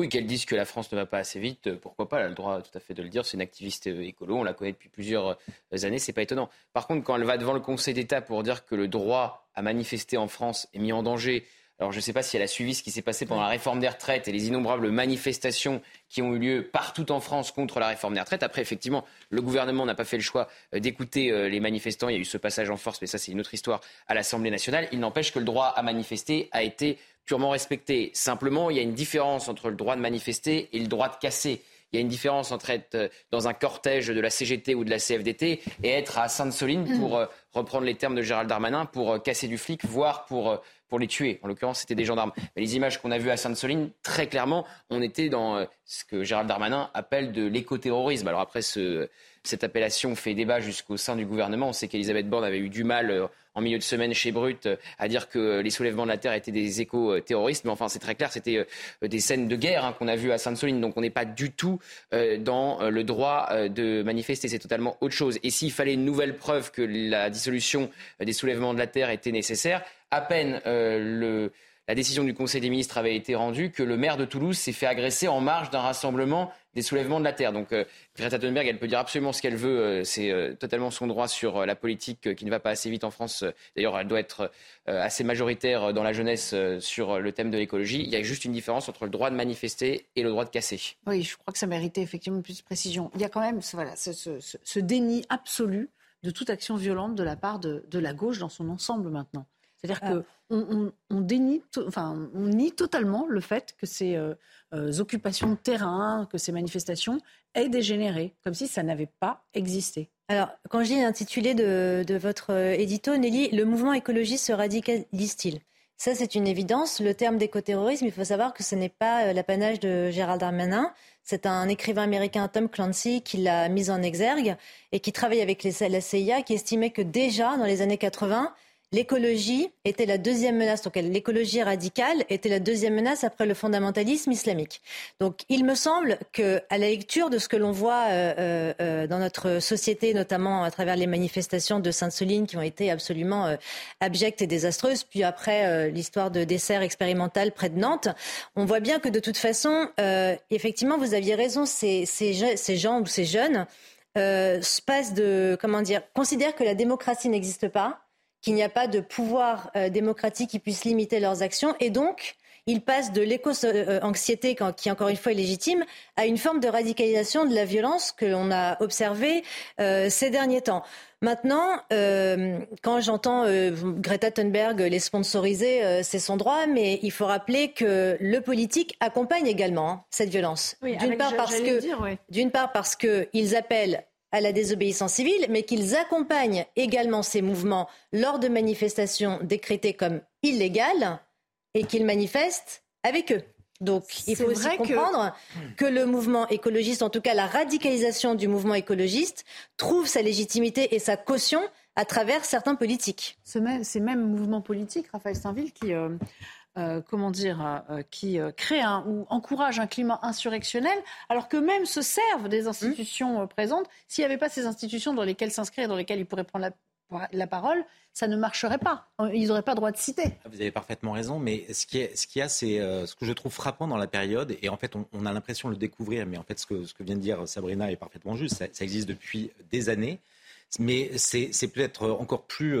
Oui, qu'elle dise que la France ne va pas assez vite, euh, pourquoi pas Elle a le droit tout à fait de le dire. C'est une activiste euh, écolo, on la connaît depuis plusieurs années, c'est pas étonnant. Par contre, quand elle va devant le Conseil d'État pour dire que le droit à manifester en France est mis en danger, alors je ne sais pas si elle a suivi ce qui s'est passé pendant la réforme des retraites et les innombrables manifestations qui ont eu lieu partout en France contre la réforme des retraites. Après, effectivement, le gouvernement n'a pas fait le choix euh, d'écouter euh, les manifestants. Il y a eu ce passage en force, mais ça c'est une autre histoire, à l'Assemblée nationale. Il n'empêche que le droit à manifester a été purement respecté. Simplement, il y a une différence entre le droit de manifester et le droit de casser. Il y a une différence entre être euh, dans un cortège de la CGT ou de la CFDT et être à Sainte-Soline pour reprendre les termes de Gérald Darmanin, pour casser du flic, voire pour pour les tuer. En l'occurrence, c'était des gendarmes. Mais les images qu'on a vues à Sainte-Soline, très clairement, on était dans euh, ce que Gérald Darmanin appelle de l'écoterrorisme. Alors après, ce, cette appellation fait débat jusqu'au sein du gouvernement. On sait qu'Elisabeth Borne avait eu du mal euh, en milieu de semaine chez Brut euh, à dire que les soulèvements de la terre étaient des éco-terroristes. Mais enfin, c'est très clair, c'était des scènes de guerre hein, qu'on a vues à Sainte-Soline. Donc on n'est pas du tout dans le droit de manifester. C'est totalement autre chose. Et s'il fallait une nouvelle preuve que la dissolution des soulèvements de la terre était nécessaire, à peine euh, la décision du Conseil des ministres avait été rendue que le maire de Toulouse s'est fait agresser en marge d'un rassemblement des soulèvements de la terre. Donc euh, Greta Thunberg, elle peut dire absolument ce qu'elle veut, euh, c'est totalement son droit sur la politique qui ne va pas assez vite en France. D'ailleurs, elle doit être assez majoritaire dans la jeunesse sur le thème de l'écologie. Il y a juste une différence entre le droit de manifester et le droit de casser. Oui, je crois que ça méritait effectivement plus de précision. Il y a quand même ce, déni absolu de toute action violente de la part de la gauche dans son ensemble maintenant. C'est-à-dire qu'on ah. on, dénie, enfin, on nie totalement le fait que ces euh, euh, occupations de terrain, que ces manifestations aient dégénéré, comme si ça n'avait pas existé. Alors, quand je lis l'intitulé de, de, votre euh, édito, Nelly, le mouvement écologiste se radicalise-t-il? Ça, c'est une évidence. Le terme d'écoterrorisme, il faut savoir que ce n'est pas l'apanage de Gérald Darmanin. C'est un écrivain américain, Tom Clancy, qui l'a mis en exergue et qui travaille avec les, la CIA, qui estimait que déjà, dans les années 80, l'écologie était la deuxième menace, donc l'écologie radicale était la deuxième menace après le fondamentalisme islamique. Donc il me semble que à la lecture de ce que l'on voit euh, euh, euh, dans notre société, notamment à travers les manifestations de Sainte-Soline qui ont été absolument abjectes et désastreuses, puis après l'histoire de dessert expérimental près de Nantes, on voit bien que de toute façon, effectivement, vous aviez raison, ces, ces, ces gens ou ces jeunes se passent de comment dire, considèrent que la démocratie n'existe pas qu'il n'y a pas de pouvoir euh, démocratique qui puisse limiter leurs actions. Et donc, ils passent de l'éco-anxiété, qui encore une fois est légitime, à une forme de radicalisation de la violence que l'on a observée euh, ces derniers temps. Maintenant, euh, quand j'entends Greta Thunberg les sponsoriser, c'est son droit, mais il faut rappeler que le politique accompagne également hein, cette violence. d'une part, parce que, d'une part parce qu'ils appellent à la désobéissance civile, mais qu'ils accompagnent également ces mouvements lors de manifestations décrétées comme illégales et qu'ils manifestent avec eux. Donc il faut aussi comprendre que... le mouvement écologiste, en tout cas la radicalisation du mouvement écologiste, trouve sa légitimité et sa caution à travers certains politiques. Ces mêmes, mouvements politiques, Raphaël Saint-Ville, qui euh, euh, comment dire, euh, euh, qui crée ou encourage un climat insurrectionnel, alors que même se servent des institutions présentes. S'il n'y avait pas ces institutions dans lesquelles s'inscrire, dans lesquelles ils pourraient prendre la, parole, ça ne marcherait pas. Ils n'auraient pas droit de citer. Vous avez parfaitement raison, mais ce qui est, ce qu'il y a, c'est ce que je trouve frappant dans la période, et en fait, on, a l'impression de le découvrir, mais en fait, ce que, ce que vient de dire Sabrina est parfaitement juste. Ça, ça existe depuis des années, mais c'est peut-être encore plus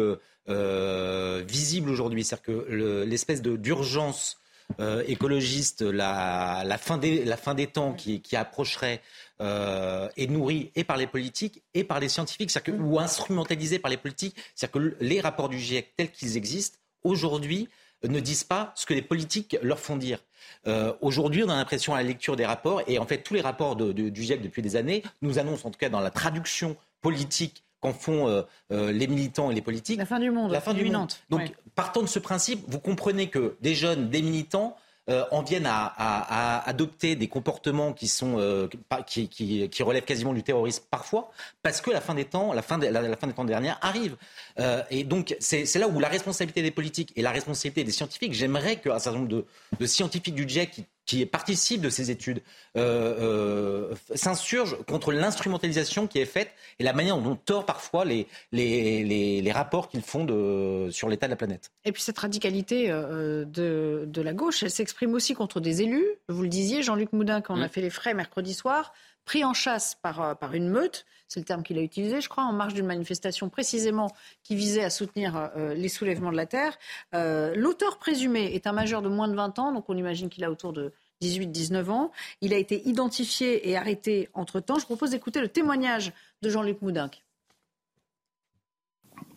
euh, visible aujourd'hui. C'est-à-dire que l'espèce de d'urgence euh, écologiste, la, fin des, la fin des temps qui, approcherait euh, est nourrie et par les politiques et par les scientifiques, que, ou instrumentalisée par les politiques. C'est-à-dire que les rapports du GIEC tels qu'ils existent aujourd'hui ne disent pas ce que les politiques leur font dire. Euh, Aujourd'hui, on a l'impression à la lecture des rapports, et en fait tous les rapports du GIEC depuis des années nous annoncent, en tout cas dans la traduction politique qu'en font euh, euh, les militants et les politiques. La fin du monde. La fin du monde. Donc, partant de ce principe, vous comprenez que des jeunes, des militants, euh, en viennent à, adopter des comportements qui, sont, euh, qui, qui, relèvent quasiment du terrorisme parfois, parce que la fin des temps, la fin, la, fin des temps dernière arrive. Euh, et donc, c'est là où la responsabilité des politiques et la responsabilité des scientifiques, j'aimerais qu'un certain nombre de, de scientifiques du GIEC qui qui participe de ces études euh, euh, s'insurge contre l'instrumentalisation qui est faite et la manière dont on tord parfois les, les, les, rapports qu'ils font de, sur l'état de la planète. Et puis cette radicalité euh, de, de la gauche, elle s'exprime aussi contre des élus. Vous le disiez, Jean-Luc Moudin, quand on a mm. fait les frais mercredi soir, pris en chasse par, par une meute, c'est le terme qu'il a utilisé, je crois, en marge d'une manifestation précisément qui visait à soutenir les soulèvements de la terre. L'auteur présumé est un majeur de moins de 20 ans, donc on imagine qu'il a autour de 18-19 ans. Il a été identifié et arrêté entre-temps. Je propose d'écouter le témoignage de Jean-Luc Moudinque.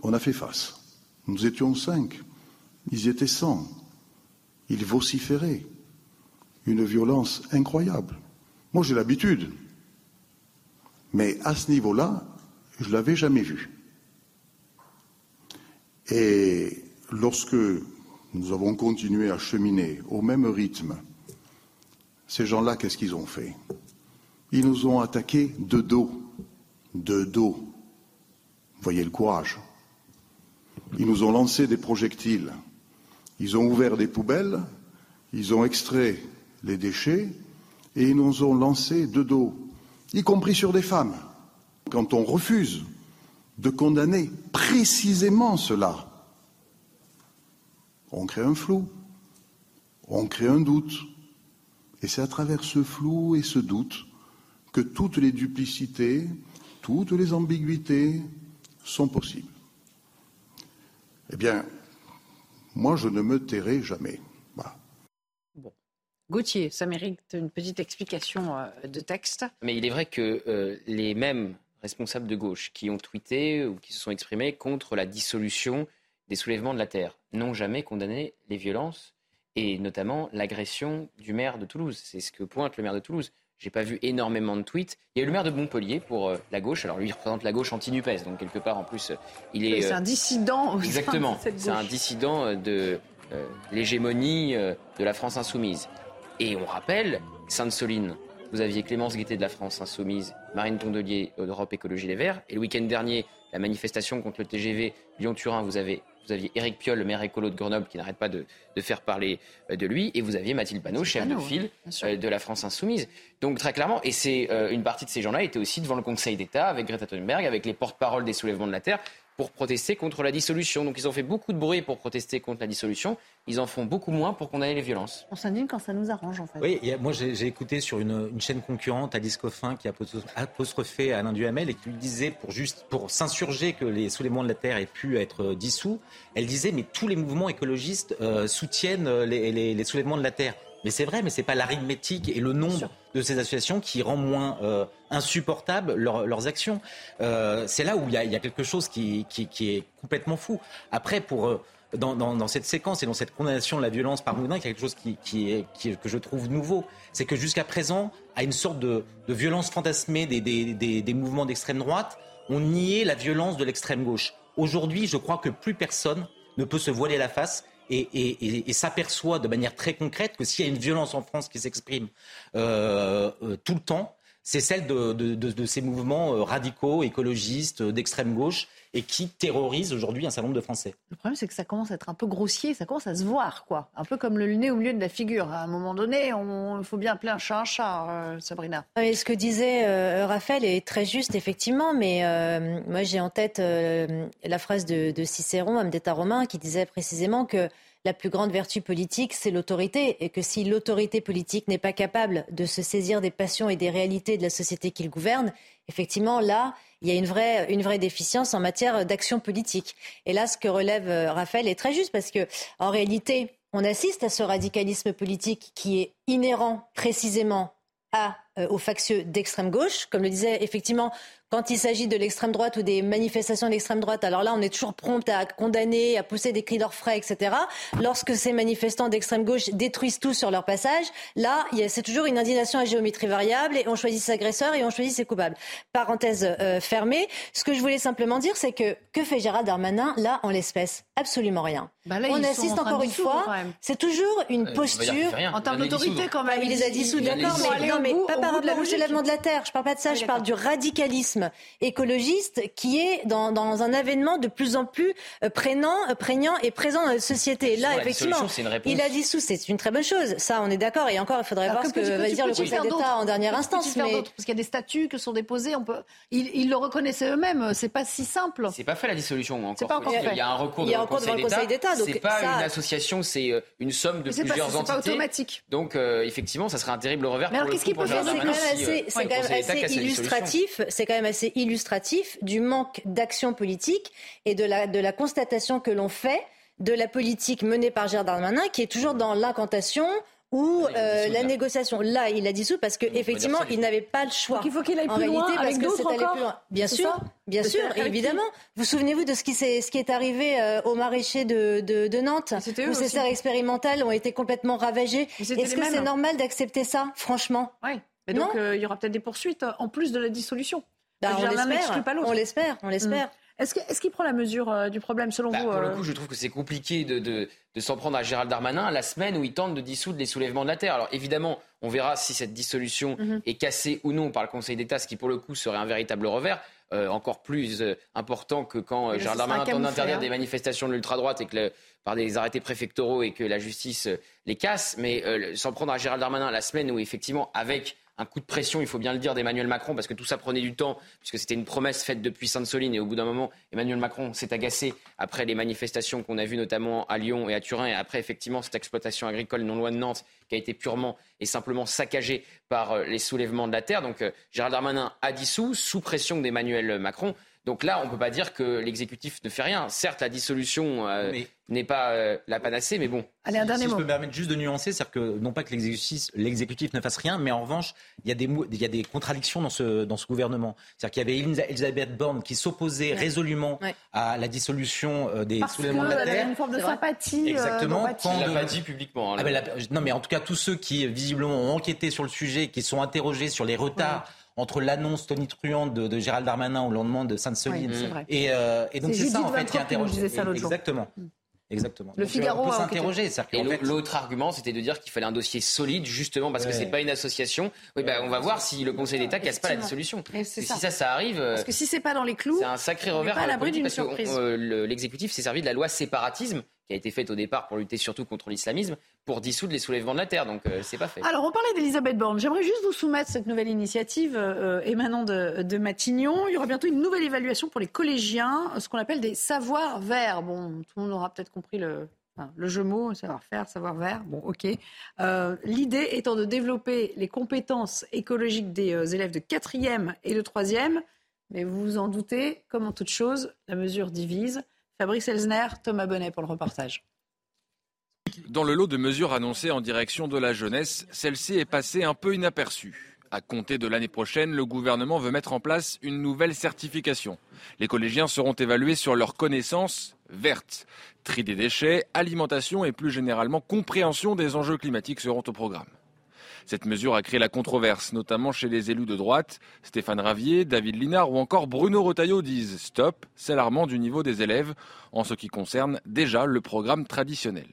On a fait face. Nous étions cinq. Ils étaient cent. Ils vociféraient. Une violence incroyable. Moi, j'ai l'habitude. Mais à ce niveau-là, je ne l'avais jamais vu. Et lorsque nous avons continué à cheminer au même rythme, ces gens-là, qu'est-ce qu'ils ont fait? Ils nous ont attaqués de dos. De dos. Voyez le courage. Ils nous ont lancé des projectiles. Ils ont ouvert des poubelles. Ils ont extrait les déchets et ils nous ont lancé de dos, y compris sur des femmes. Quand on refuse de condamner précisément cela, on crée un flou, on crée un doute, et c'est à travers ce flou et ce doute que toutes les duplicités, toutes les ambiguïtés sont possibles. Eh bien, moi, je ne me tairai jamais. Bon. Gauthier, ça mérite une petite explication euh, de texte. Mais il est vrai que euh, les mêmes responsables de gauche qui ont tweeté ou qui se sont exprimés contre la dissolution des soulèvements de la Terre n'ont jamais condamné les violences et notamment l'agression du maire de Toulouse. C'est ce que pointe le maire de Toulouse. J'ai pas vu énormément de tweets. Il y a eu le maire de Montpellier pour euh, la gauche. Alors lui, il représente la gauche anti-NUPES, donc quelque part en plus, euh, il est. C'est un dissident. exactement. C'est un dissident euh, de l'hégémonie de la France insoumise. Et on rappelle, Sainte-Soline, vous aviez Clémence Guettet de la France insoumise, Marine Tondelier d'Europe Écologie Les Verts, et le week-end dernier, la manifestation contre le TGV Lyon-Turin, vous avez vous aviez Éric Piolle, le maire écolo de Grenoble, qui n'arrête pas de, faire parler euh, de lui, et vous aviez Mathilde Panot, chef de file euh, de la France Insoumise. Donc très clairement, et c'est euh, une partie de ces gens-là étaient aussi devant le Conseil d'État avec Greta Thunberg, avec les porte-paroles des soulèvements de la Terre, pour protester contre la dissolution. Donc ils ont fait beaucoup de bruit pour protester contre la dissolution. Ils en font beaucoup moins pour condamner les violences. On s'indigne quand ça nous arrange, en fait. Oui, moi j'ai écouté sur une, chaîne concurrente, Alice Coffin, qui a apostrophé Alain Duhamel et qui lui disait, pour, juste, pour s'insurger que les soulèvements de la Terre aient pu être euh, dissous, elle disait, mais tous les mouvements écologistes euh, soutiennent euh, les, les soulèvements de la Terre. Mais c'est vrai, mais c'est pas l'arithmétique et le nombre de ces associations qui rend moins euh, insupportable leurs actions. Euh, c'est là où il y, a quelque chose qui, est complètement fou. Après, pour euh, dans, cette séquence et dans cette condamnation de la violence par Moudin, il y a quelque chose qui, est, que je trouve nouveau. C'est que jusqu'à présent, à une sorte de, violence fantasmée des, des mouvements d'extrême droite, on niait la violence de l'extrême gauche. Aujourd'hui, je crois que plus personne ne peut se voiler la face et, s'aperçoit de manière très concrète que s'il y a une violence en France qui s'exprime euh, euh, tout le temps, c'est celle de, ces mouvements euh, radicaux, écologistes, d'extrême gauche, et qui terrorisent aujourd'hui un certain nombre de Français. Le problème, c'est que ça commence à être un peu grossier, ça commence à se voir, quoi. Un peu comme le nez au milieu de la figure. À un moment donné, il faut bien appeler un chat un chat, Sabrina. ce que disait Raphaël est très juste, effectivement, mais moi j'ai en tête la phrase de, de Cicéron, Amdeta Romain, qui disait précisément que la plus grande vertu politique, c'est l'autorité, et que si l'autorité politique n'est pas capable de se saisir des passions et des réalités de la société qu'il gouverne, effectivement, là, il y a une vraie, une vraie déficience en matière d'action politique. Et là, ce que relève euh, Raphaël est très juste, parce que, en réalité, on assiste à ce radicalisme politique qui est inhérent précisément à aux factieux d'extrême gauche. Comme le disait effectivement quand il s'agit de l'extrême droite ou des manifestations de l'extrême droite, alors là, on est toujours prompt à condamner, à pousser des cris d'orfraie, etc. Lorsque ces manifestants d'extrême gauche détruisent tout sur leur passage, là, c'est toujours une indignation à géométrie variable et on choisit ses agresseurs et on choisit ses coupables. Parenthèse euh, fermée. Ce que je voulais simplement dire, c'est que que fait Gérald Darmanin là en l'espèce? Absolument rien. Bah là, on assiste encore une fois. C'est toujours une Euh, posture. En termes d'autorité, quand même. Il les a dissous, d'accord, mais, non, mais pas par rapport au de la terre. Je parle pas de ça, je parle du radicalisme écologiste qui est dans, dans un avènement de plus en plus euh, prégnant, euh, prégnant et présent dans la société. Et là, effectivement, dissolution, c'est une réponse. il a dissous, c'est une très bonne chose. Ça, on est d'accord. Et encore, il faudrait Alors, voir ce que va dire le Conseil d'État en dernière instance. Mais d'autre Parce qu'il y a des statuts qui sont déposés. On peut... ils, ils le reconnaissaient eux-mêmes. C'est pas si simple. C'est pas fait la dissolution encore. C'est pas encore fait. Il y a un recours Il y a devant un recours devant le Conseil d'État, donc C'est pas ça- une association, c'est euh, une somme de c'est pas- plusieurs c'est pas entités. automatique. Donc euh, effectivement, ça serait un terrible revers. Mais alors, qu'est-ce qu'il peut faire c'est quand même assez, illustratif. C'est quand même assez illustratif du manque d'action politique et de la, de la constatation que l'on fait de la politique menée par Gérard Darmanin, qui est toujours dans l'incantation ou euh, la négociation. Là, il a dissous parce que effectivement, il n'avait pas le choix. Donc, il faut qu'il aille en plus réalité, loin parce avec que d'autres c'est allé plus loin. Bien sûr, bien sûr, évidemment. Vous souvenez-vous de ce qui, s'est- ce qui est arrivé euh, au maraîcher de, de, de Nantes, où ces serres expérimentales ont été complètement ravagées? Est-ce que c'est normal d'accepter ça, franchement? Oui. Mais donc, euh, il y aura peut-être des poursuites euh, en plus de la dissolution. Bah, on l'espère, on l'espère, on l'espère. Mm. Est-ce qu'il prend la mesure euh, du problème selon Bah, vous pour le euh, coup, je trouve que c'est compliqué de, de, de s'en prendre à Gérald Darmanin la semaine où il tente de dissoudre les soulèvements de la Terre. Alors évidemment, on verra si cette dissolution Mhm. est cassée ou non par le Conseil d'État, ce qui pour le coup serait un véritable revers. euh, encore plus euh, important que quand euh, Gérald Darmanin tente d'interdire hein. des manifestations de l'ultra-droite et que le- par des arrêtés préfectoraux et que la justice euh, les casse. Mais euh, s'en prendre à Gérald Darmanin la semaine où effectivement, avec un coup de pression, il faut bien le dire, d'Emmanuel Macron, parce que tout ça prenait du temps, puisque c'était une promesse faite depuis Sainte-Soline, et au bout d'un moment, Emmanuel Macron s'est agacé après les manifestations qu'on a vues notamment à Lyon et à Turin, et après effectivement cette exploitation agricole non loin de Nantes, qui a été purement et simplement saccagée par euh, les soulèvements de la terre. Donc euh, Gérald Darmanin a dissous, sous pression d'Emmanuel Macron. Donc là, on ne peut pas dire que l'exécutif ne fait rien. Certes, la dissolution euh, Mais- n'est pas euh, la panacée, mais bon. Allez, un dernier si mot. je peux me permettre juste de nuancer, c'est-à-dire que non pas que l'exécutif, l'exécutif ne fasse rien, mais en revanche, il y a des, y a des contradictions dans ce, dans ce gouvernement. C'est-à-dire qu'il y avait Elisa- Elisabeth Borne qui s'opposait Ouais. résolument Ouais. à la dissolution euh, des Parce soulèvements de la qu'elle avait terre. une forme de sympathie. Exactement. Quand- Il l'a de- pas dit publiquement. hein, Ah ben la- non, mais en tout cas, tous ceux qui visiblement ont enquêté sur le sujet, qui sont interrogés sur les retards entre l'annonce tonitruante de, de Gérald Darmanin au lendemain de Sainte-Soline Oui, c'est vrai. et, euh, et donc C'est ça en fait qui disait ça l'autre jour. Exactement. Exactement. Le Donc, Figaro on peut a enquêté. s'interroger. fait- l'autre argument, c'était de dire qu'il fallait un dossier solide, justement, parce que Ouais. c'est pas une association. Oui, bah, on va voir si le Conseil d'État casse pas la dissolution. Et ça. si ça, ça arrive, euh, Parce que si c'est pas dans les clous, c'est un sacré on est revers pas à l'abri d'une que surprise. euh, l'exécutif s'est servi de la loi séparatisme, qui a été faite au départ pour lutter surtout contre l'islamisme, pour dissoudre les soulèvements de la terre. Donc euh, c'est pas fait. Alors, on parlait d'Elisabeth Borne. J'aimerais juste vous soumettre cette nouvelle initiative euh, émanant de, Matignon. Il y aura bientôt une nouvelle évaluation pour les collégiens, ce qu'on appelle des savoirs verts. Bon, tout le monde aura peut-être compris le, enfin, le jeu mot, savoir-faire, savoir-vert. Bon, ok. Euh, L'idée étant de développer les compétences écologiques des euh, élèves de 4e et de 3e. Mais vous vous en doutez, comme en toute chose, la mesure divise. Fabrice Elsner, Thomas Bonnet pour le reportage. Dans le lot de mesures annoncées en direction de la jeunesse, celle-ci est passée un peu inaperçue. À compter de l'année prochaine, le gouvernement veut mettre en place une nouvelle certification. Les collégiens seront évalués sur leurs connaissances vertes. Tri des déchets, alimentation et plus généralement compréhension des enjeux climatiques seront au programme. Cette mesure a créé la controverse, notamment chez les élus de droite. Stéphane Ravier, David Linard ou encore Bruno Retailleau disent stop, c'est alarmant du niveau des élèves en ce qui concerne déjà le programme traditionnel.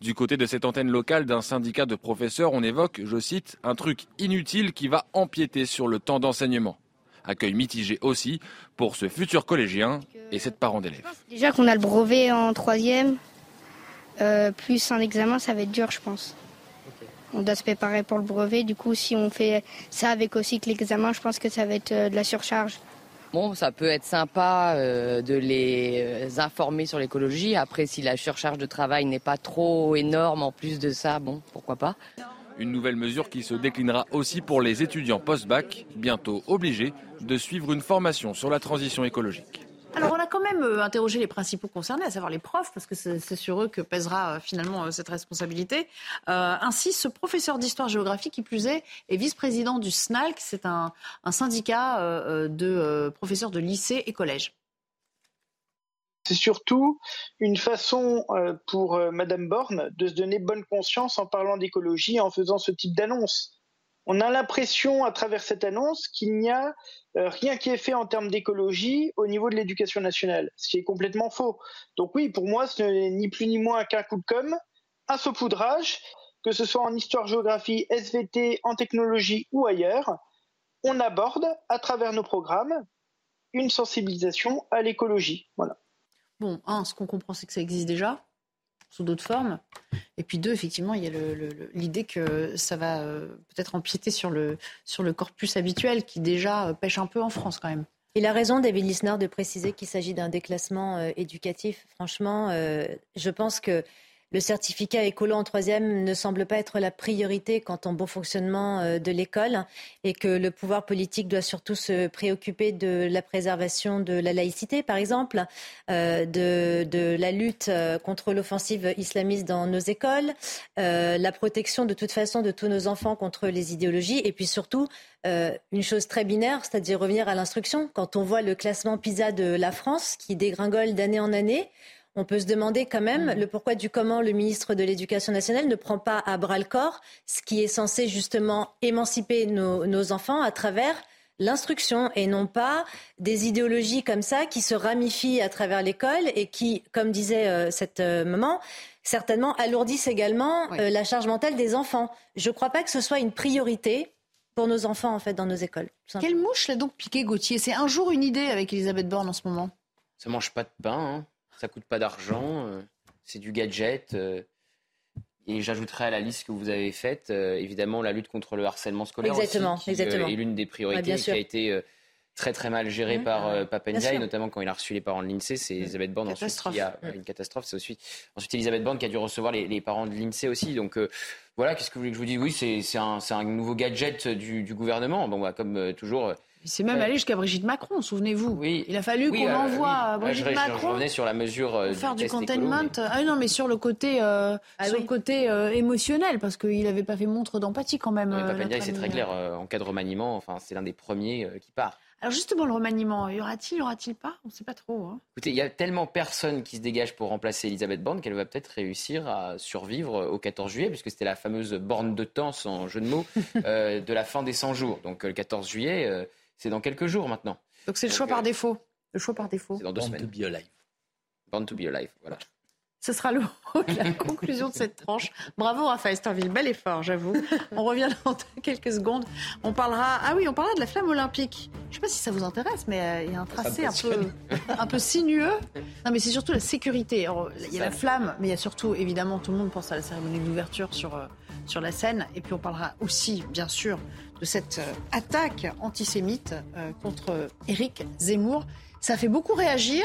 Du côté de cette antenne locale d'un syndicat de professeurs, on évoque, je cite, un truc inutile qui va empiéter sur le temps d'enseignement. Accueil mitigé aussi pour ce futur collégien et cette parent d'élèves. Déjà qu'on a le brevet en troisième, euh, plus un examen, ça va être dur, je pense. On doit se préparer pour le brevet. Du coup, si on fait ça avec aussi que l'examen, je pense que ça va être euh, de la surcharge. Bon, ça peut être sympa euh, de les euh, informer sur l'écologie. Après, si la surcharge de travail n'est pas trop énorme en plus de ça, bon, pourquoi pas. Une nouvelle mesure qui se déclinera aussi pour les étudiants post-bac, bientôt obligés de suivre une formation sur la transition écologique. Alors, on a quand même euh, interrogé les principaux concernés, à savoir les profs, parce que c'est sur eux que pèsera euh, finalement euh, cette responsabilité. ainsi, ce professeur d'histoire-géographie, qui plus est, est vice-président du SNALC, c'est un, syndicat de professeurs de lycée et collège. C'est surtout une façon pour Madame Borne de se donner bonne conscience en parlant d'écologie, en faisant ce type d'annonce. On a l'impression, à travers cette annonce, qu'il n'y a euh, rien qui est fait en termes d'écologie au niveau de l'éducation nationale, ce qui est complètement faux. Donc oui, pour moi, ce n'est ni plus ni moins qu'un coup de com', un saupoudrage, que ce soit en histoire-géographie, SVT, en technologie ou ailleurs. On aborde, à travers nos programmes, une sensibilisation à l'écologie. Voilà. Bon, un, ce qu'on comprend, c'est que ça existe déjà sous d'autres formes. Et puis deux, effectivement, il y a l'idée que ça va euh, peut-être empiéter sur le, sur le corpus habituel qui déjà euh, pêche un peu en France quand même. Il a raison, David Lisnard, de préciser qu'il s'agit d'un déclassement euh, éducatif. Franchement, je pense que le certificat écolo en troisième ne semble pas être la priorité quant au bon fonctionnement euh, de l'école et que le pouvoir politique doit surtout se préoccuper de la préservation de la laïcité, par exemple, euh, de, la lutte euh, contre l'offensive islamiste dans nos écoles, la protection de toute façon de tous nos enfants contre les idéologies et puis surtout une chose très binaire, c'est-à-dire revenir à l'instruction. Quand on voit le classement PISA de la France qui dégringole d'année en année, on peut se demander quand même le pourquoi du comment le ministre de l'Éducation nationale ne prend pas à bras le corps ce qui est censé justement émanciper nos, enfants à travers l'instruction et non pas des idéologies comme ça qui se ramifient à travers l'école et qui, comme disait euh, cette euh, maman, certainement alourdissent également euh, la charge mentale des enfants. Je ne crois pas que ce soit une priorité pour nos enfants en fait dans nos écoles. Quelle mouche l'a donc piqué Gauthier? C'est un jour une idée avec Elisabeth Borne en ce moment. Ça mange pas de pain. Hein ça coûte pas d'argent, euh, c'est du gadget. Euh, et j'ajouterai à la liste que vous avez faite, euh, évidemment, la lutte contre le harcèlement scolaire exactement, aussi, exactement. est l'une des priorités qui a été très très mal gérée mmh. par euh, Papendiaï, notamment quand il a reçu les parents de l'INSEE. C'est mmh. Elisabeth Borne ensuite qui a mmh. une catastrophe. C'est ensuite, ensuite Elisabeth Borne qui a dû recevoir les, les parents de l'INSEE aussi. Donc voilà, qu'est-ce que vous voulez que je vous dise? Oui, c'est un, un, nouveau gadget du, du gouvernement. Bon, bah, comme toujours c'est même allé jusqu'à Brigitte Macron, souvenez-vous. Oui. Il a fallu qu'on euh, envoie Brigitte Macron. Je revenais sur la mesure euh, faire du, containment. Ah non, mais sur le côté, euh, ah sur le côté émotionnel, parce qu'il n'avait pas fait montre d'empathie quand même. Mais c'est très clair. en cas de remaniement, enfin, c'est l'un des premiers qui part. Alors justement, le remaniement, y aura-t-il, y aura-t-il pas? On ne sait pas trop. Hein. Écoutez, il y a tellement personne qui se dégage pour remplacer Elisabeth Borne qu'elle va peut-être réussir à survivre au 14 juillet, puisque c'était la fameuse borne de temps, sans jeu de mots, <laughs> de la fin des 100 jours. Donc le 14 juillet c'est dans quelques jours maintenant. Donc c'est le choix par euh, défaut. Le choix par défaut. C'est dans deux semaines. to be alive. Born to be alive, voilà. Ce sera le, la <laughs> conclusion de cette tranche. Bravo Raphaël Starville, bel effort, j'avoue. On revient dans <laughs> quelques secondes. On parlera, ah oui, on parlera de la flamme olympique. Je ne sais pas si ça vous intéresse, mais euh, il y a un tracé un peu, <laughs> un peu sinueux. Non, mais c'est surtout la sécurité. il y a la flamme, mais il y a surtout, évidemment, tout le monde pense à la cérémonie d'ouverture sur, euh, sur la scène. Et puis on parlera aussi, bien sûr, de cette euh, attaque antisémite contre Éric Zemmour. Ça fait beaucoup réagir,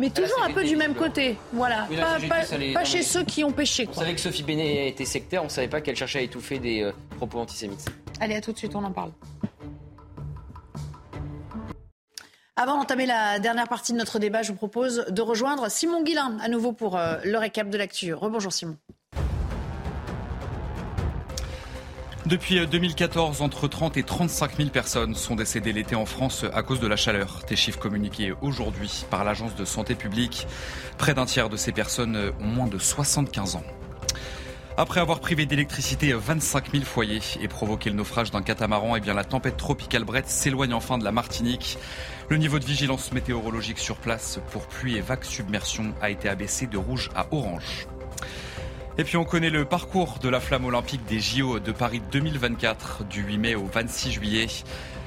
mais toujours un peu du même côté. Voilà, pas, chez ceux qui ont péché. Quoi. On savait que Sophie Bénet était sectaire, on ne savait pas qu'elle cherchait à étouffer des euh, propos antisémites. Allez, à tout de suite, on en parle. Avant d'entamer la dernière partie de notre débat, je vous propose de rejoindre Simon Guillain à nouveau pour le récap de l'actu. Rebonjour Simon. Depuis 2014, euh, entre 30 et 35 000 personnes sont décédées l'été en France à cause de la chaleur. Des chiffres communiqués aujourd'hui par l'Agence de santé publique. Près d'un tiers de ces personnes ont moins de 75 ans. Après avoir privé d'électricité 25 000 foyers et provoqué le naufrage d'un catamaran, eh la tempête tropicale Brett s'éloigne enfin de la Martinique. Le niveau de vigilance météorologique sur place pour pluie et vagues submersion a été abaissé de rouge à orange. Et puis on connaît le parcours de la flamme olympique des JO de Paris 2024 du 8 mai au 26 juillet.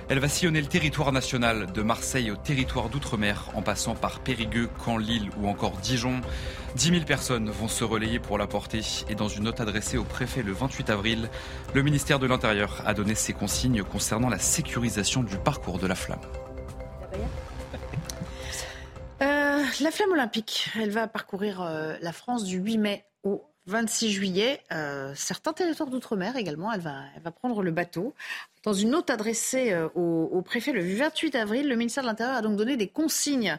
Elle va sillonner le territoire national de Marseille au territoire d'outre-mer en passant par Périgueux, Caen, Lille ou encore Dijon. 10 000 personnes vont se relayer pour la porter et dans une note adressée au préfet le 28 avril, le ministère de l'Intérieur a donné ses consignes concernant la sécurisation du parcours de la flamme. Euh, la flamme olympique, elle va parcourir euh, la France du 8 mai 26 juillet. Euh, certains territoires d'outre-mer également, elle va, prendre le bateau. Dans une note adressée euh, au, préfet le 28 avril, le ministère de l'Intérieur a donc donné des consignes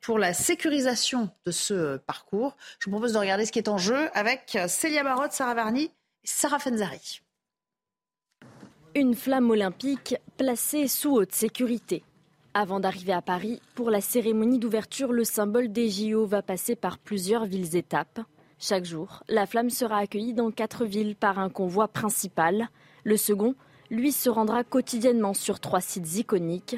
pour la sécurisation de ce parcours. Je vous propose de regarder ce qui est en jeu avec Célia Barotte, Sarah Varni et Sarah Fenzari. Une flamme olympique placée sous haute sécurité. Avant d'arriver à Paris, pour la cérémonie d'ouverture, le symbole des JO va passer par plusieurs villes-étapes. Chaque jour, la flamme sera accueillie dans quatre villes par un convoi principal. Le second, lui, se rendra quotidiennement sur trois sites iconiques.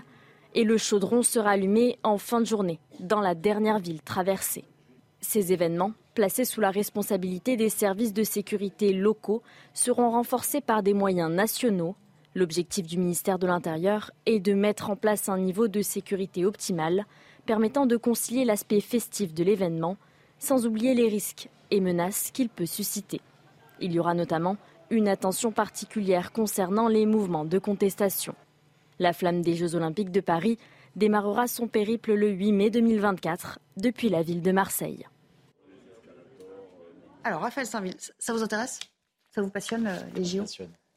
Et le chaudron sera allumé en fin de journée, dans la dernière ville traversée. Ces événements, placés sous la responsabilité des services de sécurité locaux, seront renforcés par des moyens nationaux. L'objectif du ministère de l'Intérieur est de mettre en place un niveau de sécurité optimal, permettant de concilier l'aspect festif de l'événement, sans oublier les risques et menaces qu'il peut susciter. Il y aura notamment une attention particulière concernant les mouvements de contestation. La flamme des Jeux olympiques de Paris démarrera son périple le 8 mai 2024 depuis la ville de Marseille. Alors, Raphaël Saint-Ville, ça vous intéresse? Ça vous passionne, euh, les JO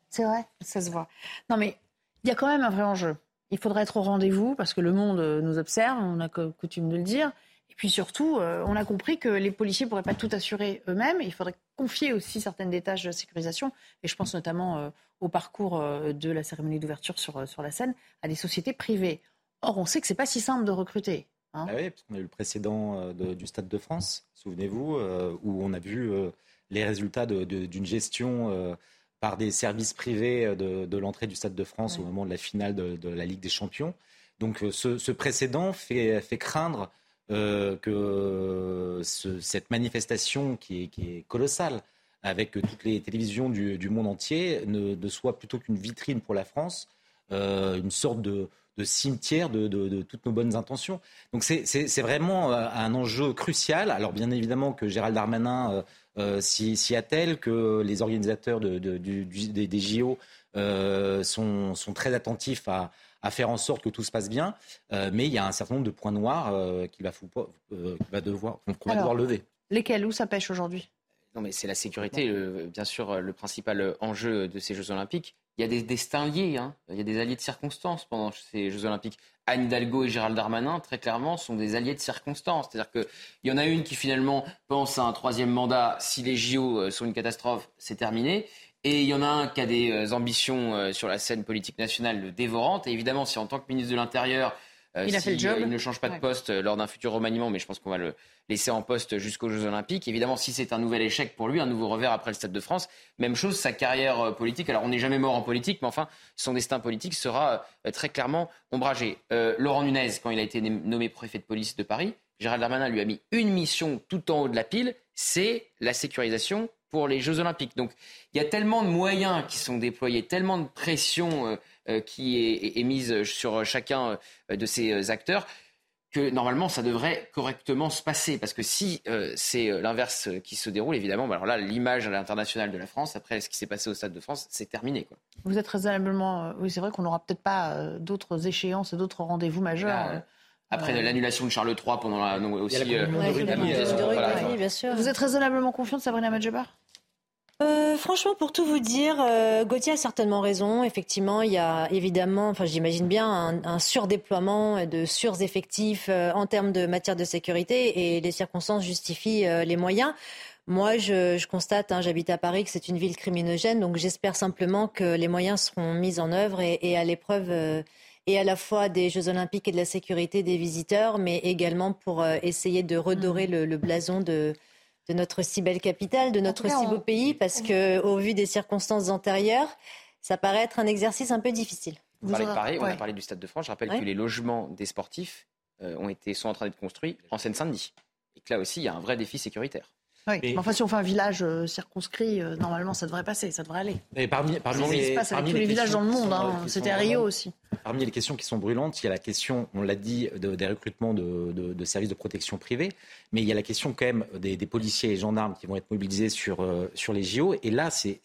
C'est vrai, ça se voit. Non, mais il y a quand même un vrai enjeu. Il faudrait être au rendez-vous parce que le monde euh, nous observe, on a coutume de le dire. Et puis surtout, euh, on a compris que les policiers ne pourraient pas tout assurer eux-mêmes. Il faudrait confier aussi certaines des tâches de sécurisation. Et je pense notamment euh, au parcours euh, de la cérémonie d'ouverture sur, sur la scène à des sociétés privées. Or, on sait que ce n'est pas si simple de recruter. Hein. Ah oui, parce qu'on a eu le précédent du Stade de France, souvenez-vous, où on a vu les résultats d'une gestion par des services privés de, l'entrée du Stade de France au moment de la finale de, la Ligue des Champions. Donc ce, précédent fait, fait craindre euh, que cette manifestation qui est, colossale, avec toutes les télévisions du, monde entier, ne, soit plutôt qu'une vitrine pour la France, euh, une sorte de, cimetière de, toutes nos bonnes intentions. Donc c'est vraiment euh, un enjeu crucial. Alors bien évidemment que Gérald Darmanin s'y attelle, que les organisateurs des, JO sont, sont, très attentifs à, à faire en sorte que tout se passe bien. Euh, mais il y a un certain nombre de points noirs euh, qu'il va, euh, va, devoir, qu'on va devoir lever. Lesquels Où ça pêche aujourd'hui? Non, mais c'est la sécurité, bien sûr, le principal enjeu de ces Jeux Olympiques. Il y a des destins liés, hein. il y a des alliés de circonstances pendant ces Jeux Olympiques. Anne Hidalgo et Gérald Darmanin, très clairement, sont des alliés de circonstances. C'est-à-dire qu'il y en a une qui finalement pense à un troisième mandat si les JO sont une catastrophe, c'est terminé. Et il y en a un qui a des euh, ambitions euh, sur la scène politique nationale dévorantes. Et évidemment, si en tant que ministre de l'Intérieur, euh, il, il ne change pas de poste lors d'un futur remaniement, mais je pense qu'on va le laisser en poste jusqu'aux Jeux Olympiques. Évidemment, si c'est un nouvel échec pour lui, un nouveau revers après le Stade de France, même chose, sa carrière politique. Alors, on n'est jamais mort en politique, mais enfin, son destin politique sera très clairement ombragé. Laurent Nunez, quand il a été nommé préfet de police de Paris, Gérald Darmanin lui a mis une mission tout en haut de la pile, c'est la sécurisation pour les Jeux Olympiques. Donc il y a tellement de moyens qui sont déployés, tellement de pression euh, euh, qui est, mise sur chacun euh, de ces acteurs que normalement ça devrait correctement se passer. Parce que si c'est l'inverse qui se déroule, évidemment, bah, alors là, l'image à l'international de la France, après ce qui s'est passé au Stade de France, c'est terminé. Quoi. Vous êtes raisonnablement. oui, c'est vrai qu'on n'aura peut-être pas d'autres échéances, d'autres rendez-vous majeurs. après l'annulation de Charles III pendant la, aussi. Vous êtes raisonnablement confiante, Sabrina Madjebar euh, franchement, pour tout vous dire, euh, Gauthier a certainement raison. Effectivement, il y a évidemment, enfin j'imagine bien, un, surdéploiement de sureffectifs euh, en termes de matière de sécurité et les circonstances justifient les moyens. Moi, je, constate, hein, j'habite à Paris, que c'est une ville criminogène, donc j'espère simplement que les moyens seront mis en œuvre et, à l'épreuve et à la fois des Jeux Olympiques et de la sécurité des visiteurs, mais également pour essayer de redorer mmh. le blason de de notre si belle capitale, de notre si beau pays, parce que au vu des circonstances antérieures, ça paraît être un exercice un peu difficile. Vous parlez de Paris, on a parlé du Stade de France. Je rappelle que les logements des sportifs euh, ont été, sont en train d'être construits en Seine-Saint-Denis. Et que là aussi, il y a un vrai défi sécuritaire. Oui. Mais enfin, si on fait un village euh, circonscrit, euh, normalement, ça devrait passer, ça devrait aller. Mais parmi, parmi les, se passe avec tous les, villages dans le monde. Hein. C'était à Rio aussi. Parmi les questions qui sont brûlantes, il y a la question, on l'a dit, des recrutements de, services de protection privés, mais il y a la question quand même des, policiers et gendarmes qui vont être mobilisés sur, euh, sur les JO. Et là, c'est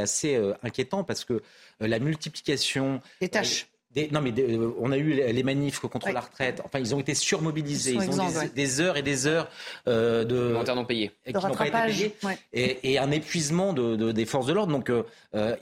assez inquiétant parce que la multiplication des tâches non, mais euh, on a eu les manifs contre la retraite. Enfin, ils ont été surmobilisés. Ils, ont des, heures et des heures euh, de. non payés. Et, qui pas été payés, et, un épuisement de, des forces de l'ordre. Donc, euh,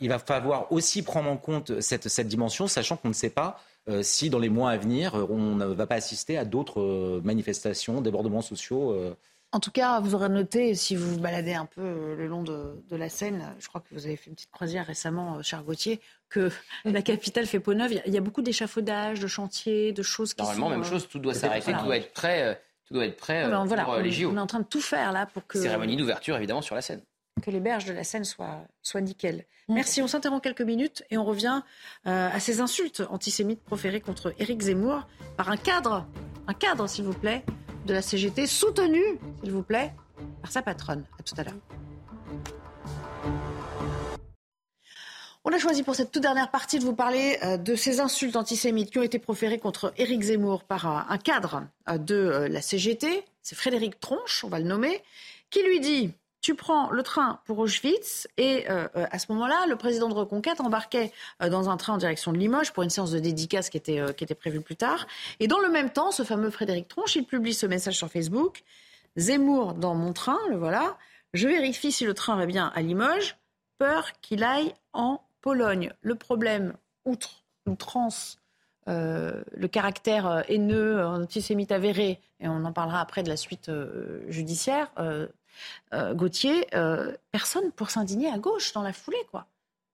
il va falloir aussi prendre en compte cette, cette dimension, sachant qu'on ne sait pas si dans les mois à venir, on ne va pas assister à d'autres manifestations, débordements sociaux. En tout cas, vous aurez noté, si vous vous baladez un peu euh, le long de, la Seine, je crois que vous avez fait une petite croisière récemment, euh, cher Gauthier, que <laughs> la capitale fait peau neuve. Il y a beaucoup d'échafaudages, de chantiers, de choses qui Normalement, même euh, chose, tout doit s'arrêter, tout doit être prêt, tout doit être prêt pour les JO. On est en train de tout faire là pour que... Cérémonie d'ouverture, évidemment, sur la Seine. Que les berges de la Seine soient, soient nickel. Mm. Merci, on s'interrompt quelques minutes et on revient à ces insultes antisémites proférées contre Éric Zemmour par un cadre, un cadre s'il vous plaît, de la CGT, soutenu, s'il vous plaît, par sa patronne. À tout à l'heure. On a choisi pour cette toute dernière partie de vous parler euh, de ces insultes antisémites qui ont été proférées contre Éric Zemmour par un cadre euh, de euh, la CGT. C'est Frédéric Tronche, on va le nommer, qui lui dit tu prends le train pour Auschwitz et euh, euh, à ce moment-là, le président de Reconquête embarquait euh, dans un train en direction de Limoges pour une séance de dédicace qui était, prévue plus tard. Et dans le même temps, ce fameux Frédéric Tronche, il publie ce message sur Facebook. Zemmour dans mon train, le voilà. Je vérifie si le train va bien à Limoges. Peur qu'il aille en Pologne. Le problème, outre l'outrance, le caractère haineux, antisémite avéré, et on en parlera après de la suite judiciaire, euh, Gauthier, euh, personne pour s'indigner à gauche dans la foulée, quoi.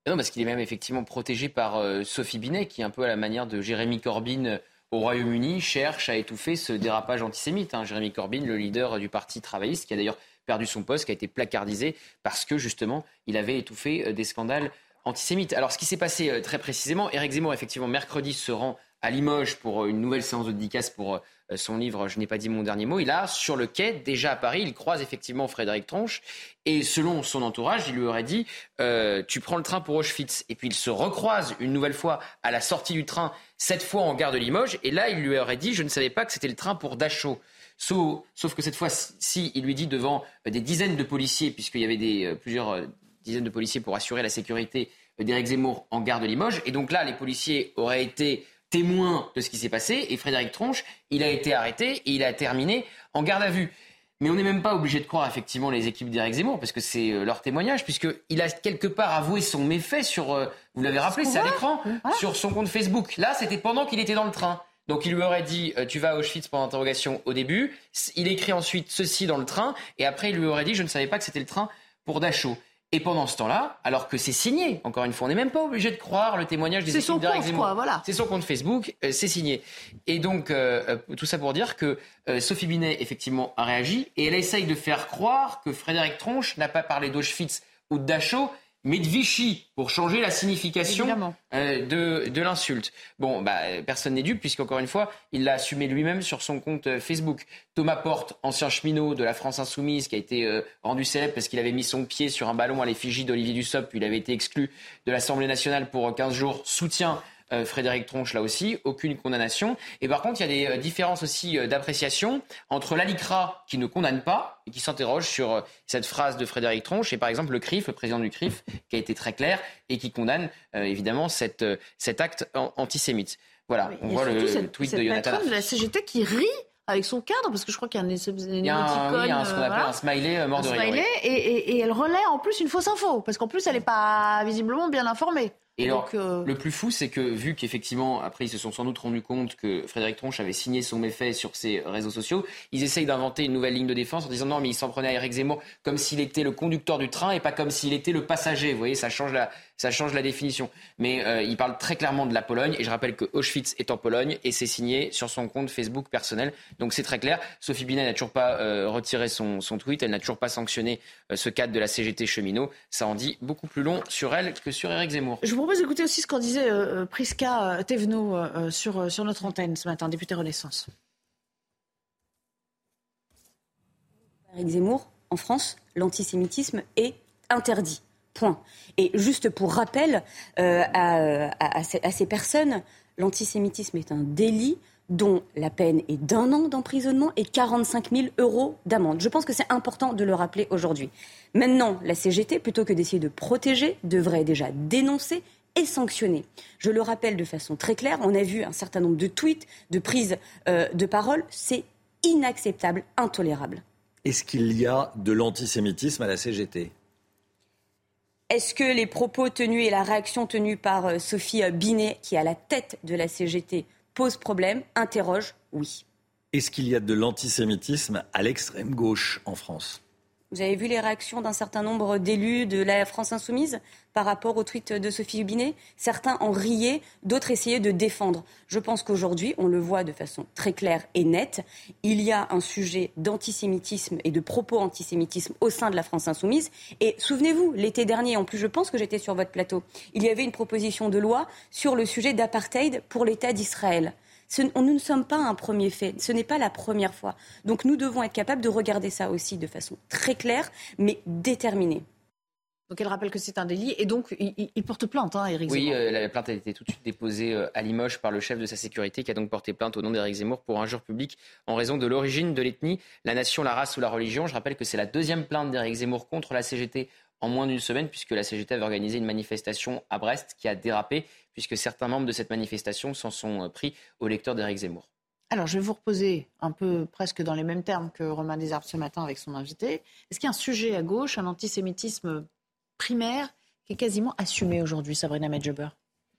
Non, parce qu'il est même effectivement protégé par euh, Sophie Binet, qui, un peu à la manière de Jérémy Corbyn au Royaume-Uni, cherche à étouffer ce dérapage antisémite. Hein. Jérémy Corbyn, le leader du Parti travailliste, qui a d'ailleurs perdu son poste, qui a été placardisé parce que justement, il avait étouffé des scandales antisémites. Alors, ce qui s'est passé très précisément, Éric Zemmour, effectivement, mercredi, se rend à Limoges pour une nouvelle séance de dédicace pour son livre Je n'ai pas dit mon dernier mot, il a sur le quai, déjà à Paris, il croise effectivement Frédéric Tronche et selon son entourage, il lui aurait dit euh, Tu prends le train pour Auschwitz. Et puis il se recroise une nouvelle fois à la sortie du train, cette fois en gare de Limoges, et là il lui aurait dit Je ne savais pas que c'était le train pour Dachau. Sauf, que cette fois, si il lui dit devant euh, des dizaines de policiers, puisqu'il y avait des, plusieurs dizaines de policiers pour assurer la sécurité d'Éric Zemmour en gare de Limoges, et donc là les policiers auraient été témoin de ce qui s'est passé. Et Frédéric Tronche, il a été arrêté et il a terminé en garde à vue. Mais on n'est même pas obligé de croire effectivement les équipes d'Éric Zemmour, parce que c'est euh, leur témoignage, puisqu'il a quelque part avoué son méfait sur, euh, vous l'avez rappelé, c'est à l'écran, sur son compte Facebook. Là, c'était pendant qu'il était dans le train. Donc il lui aurait dit euh, tu vas à Auschwitz pour l'interrogation au début. Il écrit ensuite ceci dans le train et après il lui aurait dit je ne savais pas que c'était le train pour Dachau. Et pendant ce temps-là, alors que c'est signé, encore une fois, on n'est même pas obligé de croire le témoignage des équipes d'Éric Zemmour. Voilà. C'est son compte Facebook, euh, c'est signé. Et donc, euh, euh, tout ça pour dire que Sophie Binet, effectivement, a réagi et elle essaye de faire croire que Frédéric Tronche n'a pas parlé d'Auschwitz ou de Dachau, mais de Vichy pour changer la signification euh, de, de l'insulte. Bon, bah, personne n'est dupe puisqu'encore une fois, il l'a assumé lui-même sur son compte euh, Facebook. Thomas Porte, ancien cheminot de la France Insoumise, qui a été euh, rendu célèbre parce qu'il avait mis son pied sur un ballon à l'effigie d'Olivier Dussopt, puis il avait été exclu de l'Assemblée nationale pour 15 jours, soutient euh, Frédéric Tronche, là aussi, aucune condamnation. Et par contre, il y a des euh, différences aussi euh, d'appréciation entre l'ALICRA, qui ne condamne pas et qui s'interroge sur cette phrase de Frédéric Tronche, et par exemple le CRIF, le président du CRIF, qui a été très clair et qui condamne évidemment cette, cet acte antisémite. Voilà, on voit le tweet de Jonathan. de la CGT qui rit avec son cadre, parce que je crois qu'il y a un. Il y a un, ce qu'on appelle un smiley mort de rire. et, elle relaie en plus une fausse info, parce qu'en plus elle n'est pas visiblement bien informée. Et alors, euh, le plus fou, c'est que vu qu'effectivement, après, ils se sont sans doute rendus compte que Frédéric Tronche avait signé son méfait sur ses réseaux sociaux, ils essayent d'inventer une nouvelle ligne de défense en disant non, mais il s'en prenait à Eric Zemmour comme s'il était le conducteur du train et pas comme s'il était le passager. Vous voyez, ça change la, ça change la définition. Mais euh, il parle très clairement de la Pologne et je rappelle que Auschwitz est en Pologne et c'est signé sur son compte Facebook personnel. Donc c'est très clair. Sophie Binet n'a toujours pas euh, retiré son, tweet, elle n'a toujours pas sanctionné euh, ce cadre de la CGT cheminot. Ça en dit beaucoup plus long sur elle que sur Eric Zemmour. Je vous propose d'écouter aussi ce qu'en disait Priska Thévenot sur, sur notre antenne ce matin, député Renaissance. Eric Zemmour, en France, l'antisémitisme est interdit. Point. Et juste pour rappel euh, à, ces, personnes, l'antisémitisme est un délit dont la peine est d'un an d'emprisonnement et 45 000 euros d'amende. Je pense que c'est important de le rappeler aujourd'hui. Maintenant, la CGT, plutôt que d'essayer de protéger, devrait déjà dénoncer est sanctionné. Je le rappelle de façon très claire, on a vu un certain nombre de tweets, de prises euh, de parole, c'est inacceptable, intolérable. Est-ce qu'il y a de l'antisémitisme à la CGT est-ce que les propos tenus et la réaction tenue par euh, Sophie Binet, qui est à la tête de la CGT, posent problème Interroge, oui. Est-ce qu'il y a de l'antisémitisme à l'extrême gauche en France? Vous avez vu les réactions d'un certain nombre d'élus de la France insoumise par rapport au tweet de Sophie Hubinet? Certains en riaient, d'autres essayaient de défendre. Je pense qu'aujourd'hui, on le voit de façon très claire et nette, il y a un sujet d'antisémitisme et de propos antisémitisme au sein de la France insoumise. Et souvenez-vous, l'été dernier, en plus je pense que j'étais sur votre plateau, il y avait une proposition de loi sur le sujet d'apartheid pour l'État d'Israël nous ne sommes pas un premier fait. Ce n'est pas la première fois. Donc nous devons être capables de regarder ça aussi de façon très claire, mais déterminée. Donc elle rappelle que c'est un délit et donc il, porte plainte, hein, Éric Zemmour. Oui, euh, la plainte a été tout de suite déposée euh, à Limoges par le chef de sa sécurité qui a donc porté plainte au nom d'Éric Zemmour pour injure publique en raison de l'origine de l'ethnie, la nation, la race ou la religion. Je rappelle que c'est la deuxième plainte d'Éric Zemmour contre la CGT en moins d'une semaine puisque la CGT avait organisé une manifestation à Brest qui a dérapé puisque certains membres de cette manifestation s'en sont euh, pris au lecteur d'Éric Zemmour. Alors, je vais vous reposer un peu presque dans les mêmes termes que Romain Desarbes ce matin avec son invité. Est-ce qu'il y a un sujet à gauche, un antisémitisme primaire qui est quasiment assumé aujourd'hui, Sabrina Medjeber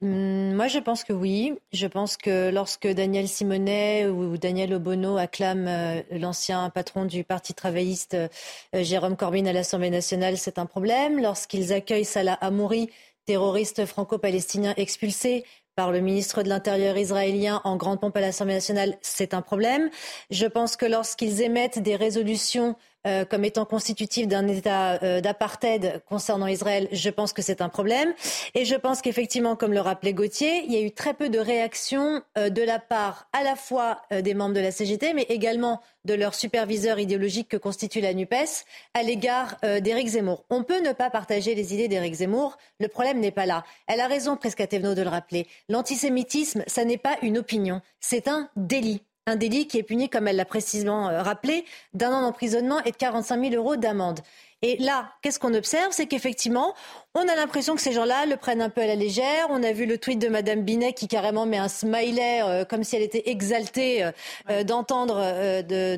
moi, je pense que oui. Je pense que lorsque Daniel Simonet ou Daniel Obono acclament euh, l'ancien patron du Parti travailliste euh, Jérôme Corbyn à l'Assemblée nationale, c'est un problème. Lorsqu'ils accueillent Salah Hamouri terroriste franco-palestinien expulsé par le ministre de l'Intérieur israélien en grande pompe à l'Assemblée nationale, c'est un problème. Je pense que lorsqu'ils émettent des résolutions euh, comme étant constitutive d'un État euh, d'apartheid concernant Israël, je pense que c'est un problème. Et je pense qu'effectivement, comme le rappelait Gauthier, il y a eu très peu de réactions euh, de la part à la fois des membres de la CGT, mais également de leur superviseur idéologique que constitue la NUPES à l'égard d'Éric Zemmour. On peut ne pas partager les idées d'Éric Zemmour, le problème n'est pas là. Elle a raison, Presque Thévenot, de le rappeler. L'antisémitisme, ça n'est pas une opinion, c'est un délit un délit qui est puni, comme elle l'a précisément euh, rappelé, d'un an d'emprisonnement et de 45 000 euros d'amende. Et là, qu'est-ce qu'on observe? C'est qu'effectivement, on a l'impression que ces gens-là le prennent un peu à la légère. On a vu le tweet de Madame Binet qui carrément met un smiley euh, comme si elle était exaltée euh, d'entendre,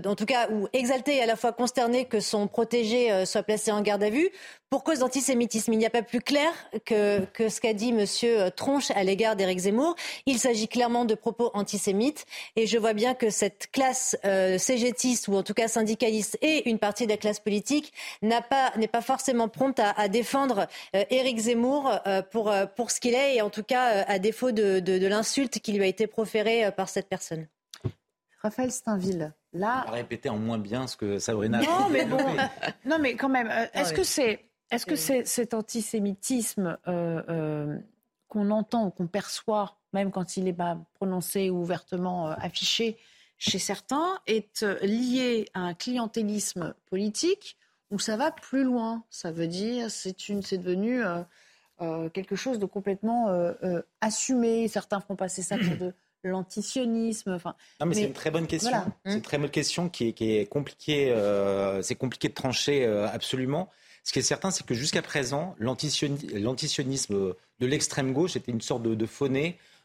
en tout cas, ou exaltée et à la fois consternée que son protégé soit placé en garde à vue pour cause d'antisémitisme. Il n'y a pas plus clair que, que ce qu'a dit Monsieur Tronche à l'égard d'Éric Zemmour. Il s'agit clairement de propos antisémites et je vois bien que cette classe euh, cégétiste ou en tout cas syndicaliste et une partie de la classe politique n'a pas n'est pas forcément prompte à, à défendre euh, Éric Zemmour euh, pour pour ce qu'il est et en tout cas à défaut de, de, de l'insulte qui lui a été proférée par cette personne. Raphaël Steinville. Là, répéter en moins bien ce que Sabrina. Non, mais bon, <laughs> non, mais quand même, est-ce que c'est est-ce que c'est cet antisémitisme euh, euh, qu'on entend ou qu'on perçoit, même quand il n'est pas prononcé ou ouvertement euh, affiché chez certains, est lié à un clientélisme politique ou ça va plus loin Ça veut dire c'est c'est devenu quelque chose de complètement assumé. Certains font passer ça pour de l'antisionisme. Enfin, non, mais, c'est une très bonne question. C'est une très bonne question qui est, qui est compliquée. c'est compliqué de trancher absolument. Ce qui est certain, c'est que jusqu'à présent, l'antisionisme de l'extrême gauche était une sorte de, de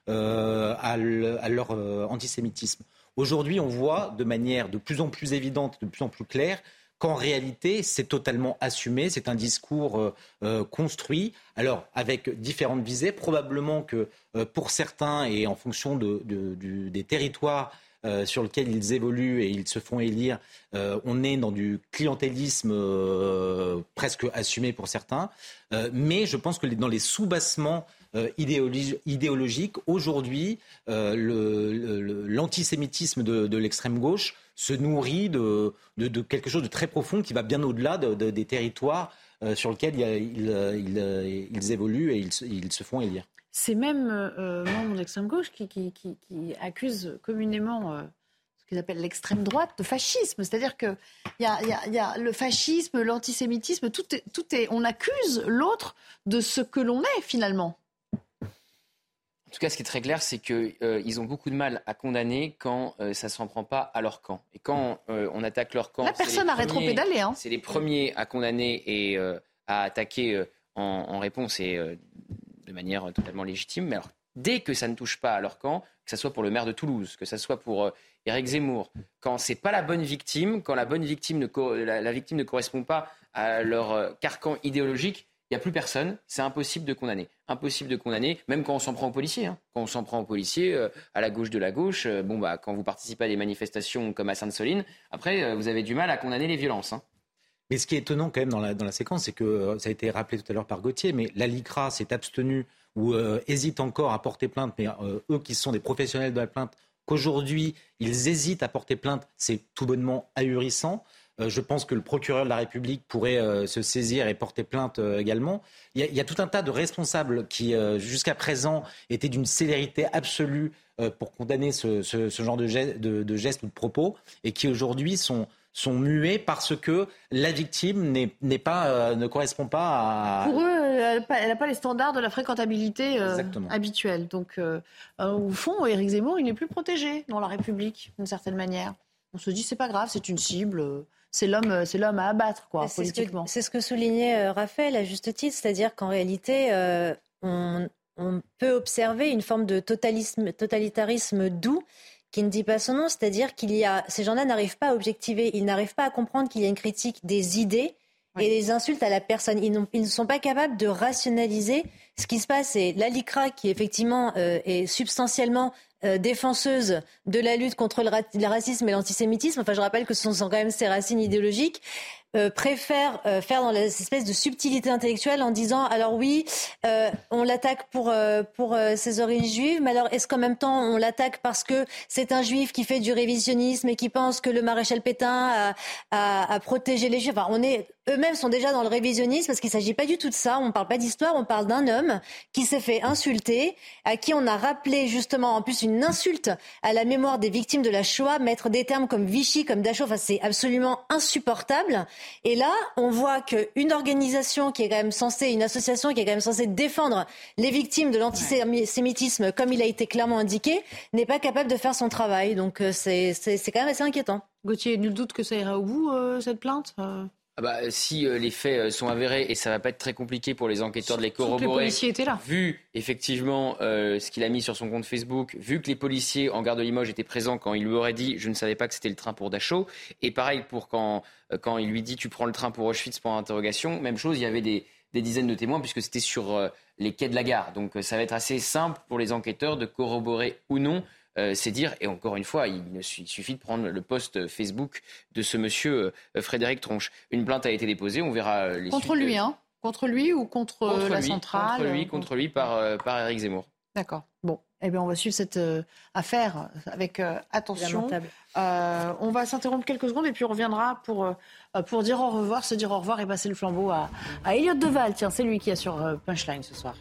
euh, à, leur euh, antisémitisme. Aujourd'hui, on voit de manière de plus en plus évidente, de plus en plus claire, qu'en réalité, c'est totalement assumé, c'est un discours euh, construit, alors avec différentes visées, probablement que pour certains et en fonction des territoires, euh, sur lequel ils évoluent et ils se font élire, euh, on est dans du clientélisme euh, presque assumé pour certains. mais je pense que dans les soubassements idéologiques, aujourd'hui, l'antisémitisme de, l'extrême gauche se nourrit de, quelque chose de très profond qui va bien au-delà des territoires sur lesquels ils, évoluent et ils se font élire c'est même euh, membres d'extrême gauche qui, qui, communément euh, ce qu'ils appellent l'extrême droite de fascisme. C'est-à-dire qu'il y y, a, le fascisme, l'antisémitisme, tout est, on accuse l'autre de ce que l'on est finalement. En tout cas, ce qui est très clair, c'est qu'ils euh, ont beaucoup de mal à condamner quand ça ne s'en prend pas à leur camp. Et quand on attaque leur camp, personne a rétro-pédalé. Hein. C'est les premiers à condamner et à attaquer en, en, réponse et de manière totalement légitime. Mais alors, dès que ça ne touche pas à leur camp, que ce soit pour le maire de Toulouse, que ce soit pour euh, Éric Zemmour, quand c'est pas la bonne victime, quand la bonne victime ne, la, victime ne correspond pas à leur euh, carcan idéologique, il n'y a plus personne, c'est impossible de condamner. Impossible de condamner, même quand on s'en prend aux policiers. Hein. Quand on s'en prend aux policiers, euh, à la gauche de la gauche, bon, bah, quand vous participez à des manifestations comme à Sainte-Soline, après, vous avez du mal à condamner les violences. Hein. Mais ce qui est étonnant quand même dans la, dans la séquence, c'est que ça a été rappelé tout à l'heure par Gauthier, mais la LICRA s'est abstenue ou euh, hésitent encore à porter plainte, mais euh, eux qui sont des professionnels de la plainte, qu'aujourd'hui ils hésitent à porter plainte, c'est tout bonnement ahurissant. Euh, je pense que le procureur de la République pourrait se saisir et porter plainte également. Il y, a, tout un tas de responsables qui, jusqu'à présent, étaient d'une célérité absolue pour condamner ce, genre de, de, gestes ou de propos et qui aujourd'hui sont, sont muets parce que la victime n'est pas, euh, ne correspond pas à... Pour eux, elle n'a pas les standards de la fréquentabilité euh, habituelle. Donc, euh, au fond, Éric Zemmour, il n'est plus protégé dans la République, d'une certaine manière. On se dit, c'est pas grave, c'est une cible c'est l'homme, c'est l'homme à abattre, quoi, politiquement. C'est ce que soulignait Raphaël à juste titre, c'est-à-dire qu'en réalité, on, on, peut observer une forme de totalitarisme doux qui ne dit pas son nom, c'est-à-dire qu'il y a ces gens-là n'arrivent pas à objectiver, ils n'arrivent pas à comprendre qu'il y a une critique des idées et des insultes à la personne. Ils, ils, ne sont pas capables de rationaliser ce qui se passe. Et l'ALICRA, qui effectivement euh, est substantiellement euh, défenseuse de la lutte contre le, racisme et l'antisémitisme, enfin je rappelle que ce sont quand même ses racines idéologiques, euh, préfère euh, faire dans l'espèce de subtilité intellectuelle en disant alors oui, euh, on l'attaque pour pour ses origines juives, mais alors est-ce qu'en même temps on l'attaque parce que c'est un juif qui fait du révisionnisme et qui pense que le maréchal Pétain a, a, protégé les juifs? Enfin, on est eux-mêmes sont déjà dans le révisionnisme parce qu'il ne s'agit pas du tout de ça. On ne parle pas d'histoire, on parle d'un homme qui s'est fait insulter, à qui on a rappelé justement en plus une insulte à la mémoire des victimes de la Shoah, mettre des termes comme Vichy, comme Dachau. Enfin, c'est absolument insupportable. Et là, on voit qu'une organisation qui est quand même censée, une association qui est quand même censée défendre les victimes de l'antisémitisme, comme il a été clairement indiqué, n'est pas capable de faire son travail. Donc euh, c'est quand même assez inquiétant. Gauthier, nul doute que ça ira au bout, euh, cette plainte? Euh ah bah, si les faits sont avérés, et ça va pas être très compliqué pour les enquêteurs de les corroborer, les policiers étaient là. vu effectivement ce qu'il a mis sur son compte Facebook, vu que les policiers en gare de Limoges étaient présents quand il lui aurait dit je ne savais pas que c'était le train pour Dachau, et pareil pour quand euh, quand il lui dit tu prends le train pour Auschwitz pour interrogation. Même chose, il y avait des, dizaines de témoins puisque c'était sur euh, les quais de la gare. Donc euh, ça va être assez simple pour les enquêteurs de corroborer ou non ces dires. Et encore une fois, il, suffit de prendre le post Facebook de ce monsieur Frédéric Tronche. Une plainte a été déposée, on verra les Contre lui, hein Contre lui ou contre, la centrale Contre lui, contre lui par, par Eric Zemmour. D'accord. Bon, eh bien, on va suivre cette euh, affaire avec euh, attention. Euh, on va s'interrompre quelques secondes et puis on reviendra pour, pour dire au revoir, se dire au revoir et passer le flambeau à, à Elliot Deval. Tiens, c'est lui qui est sur Punchline ce soir.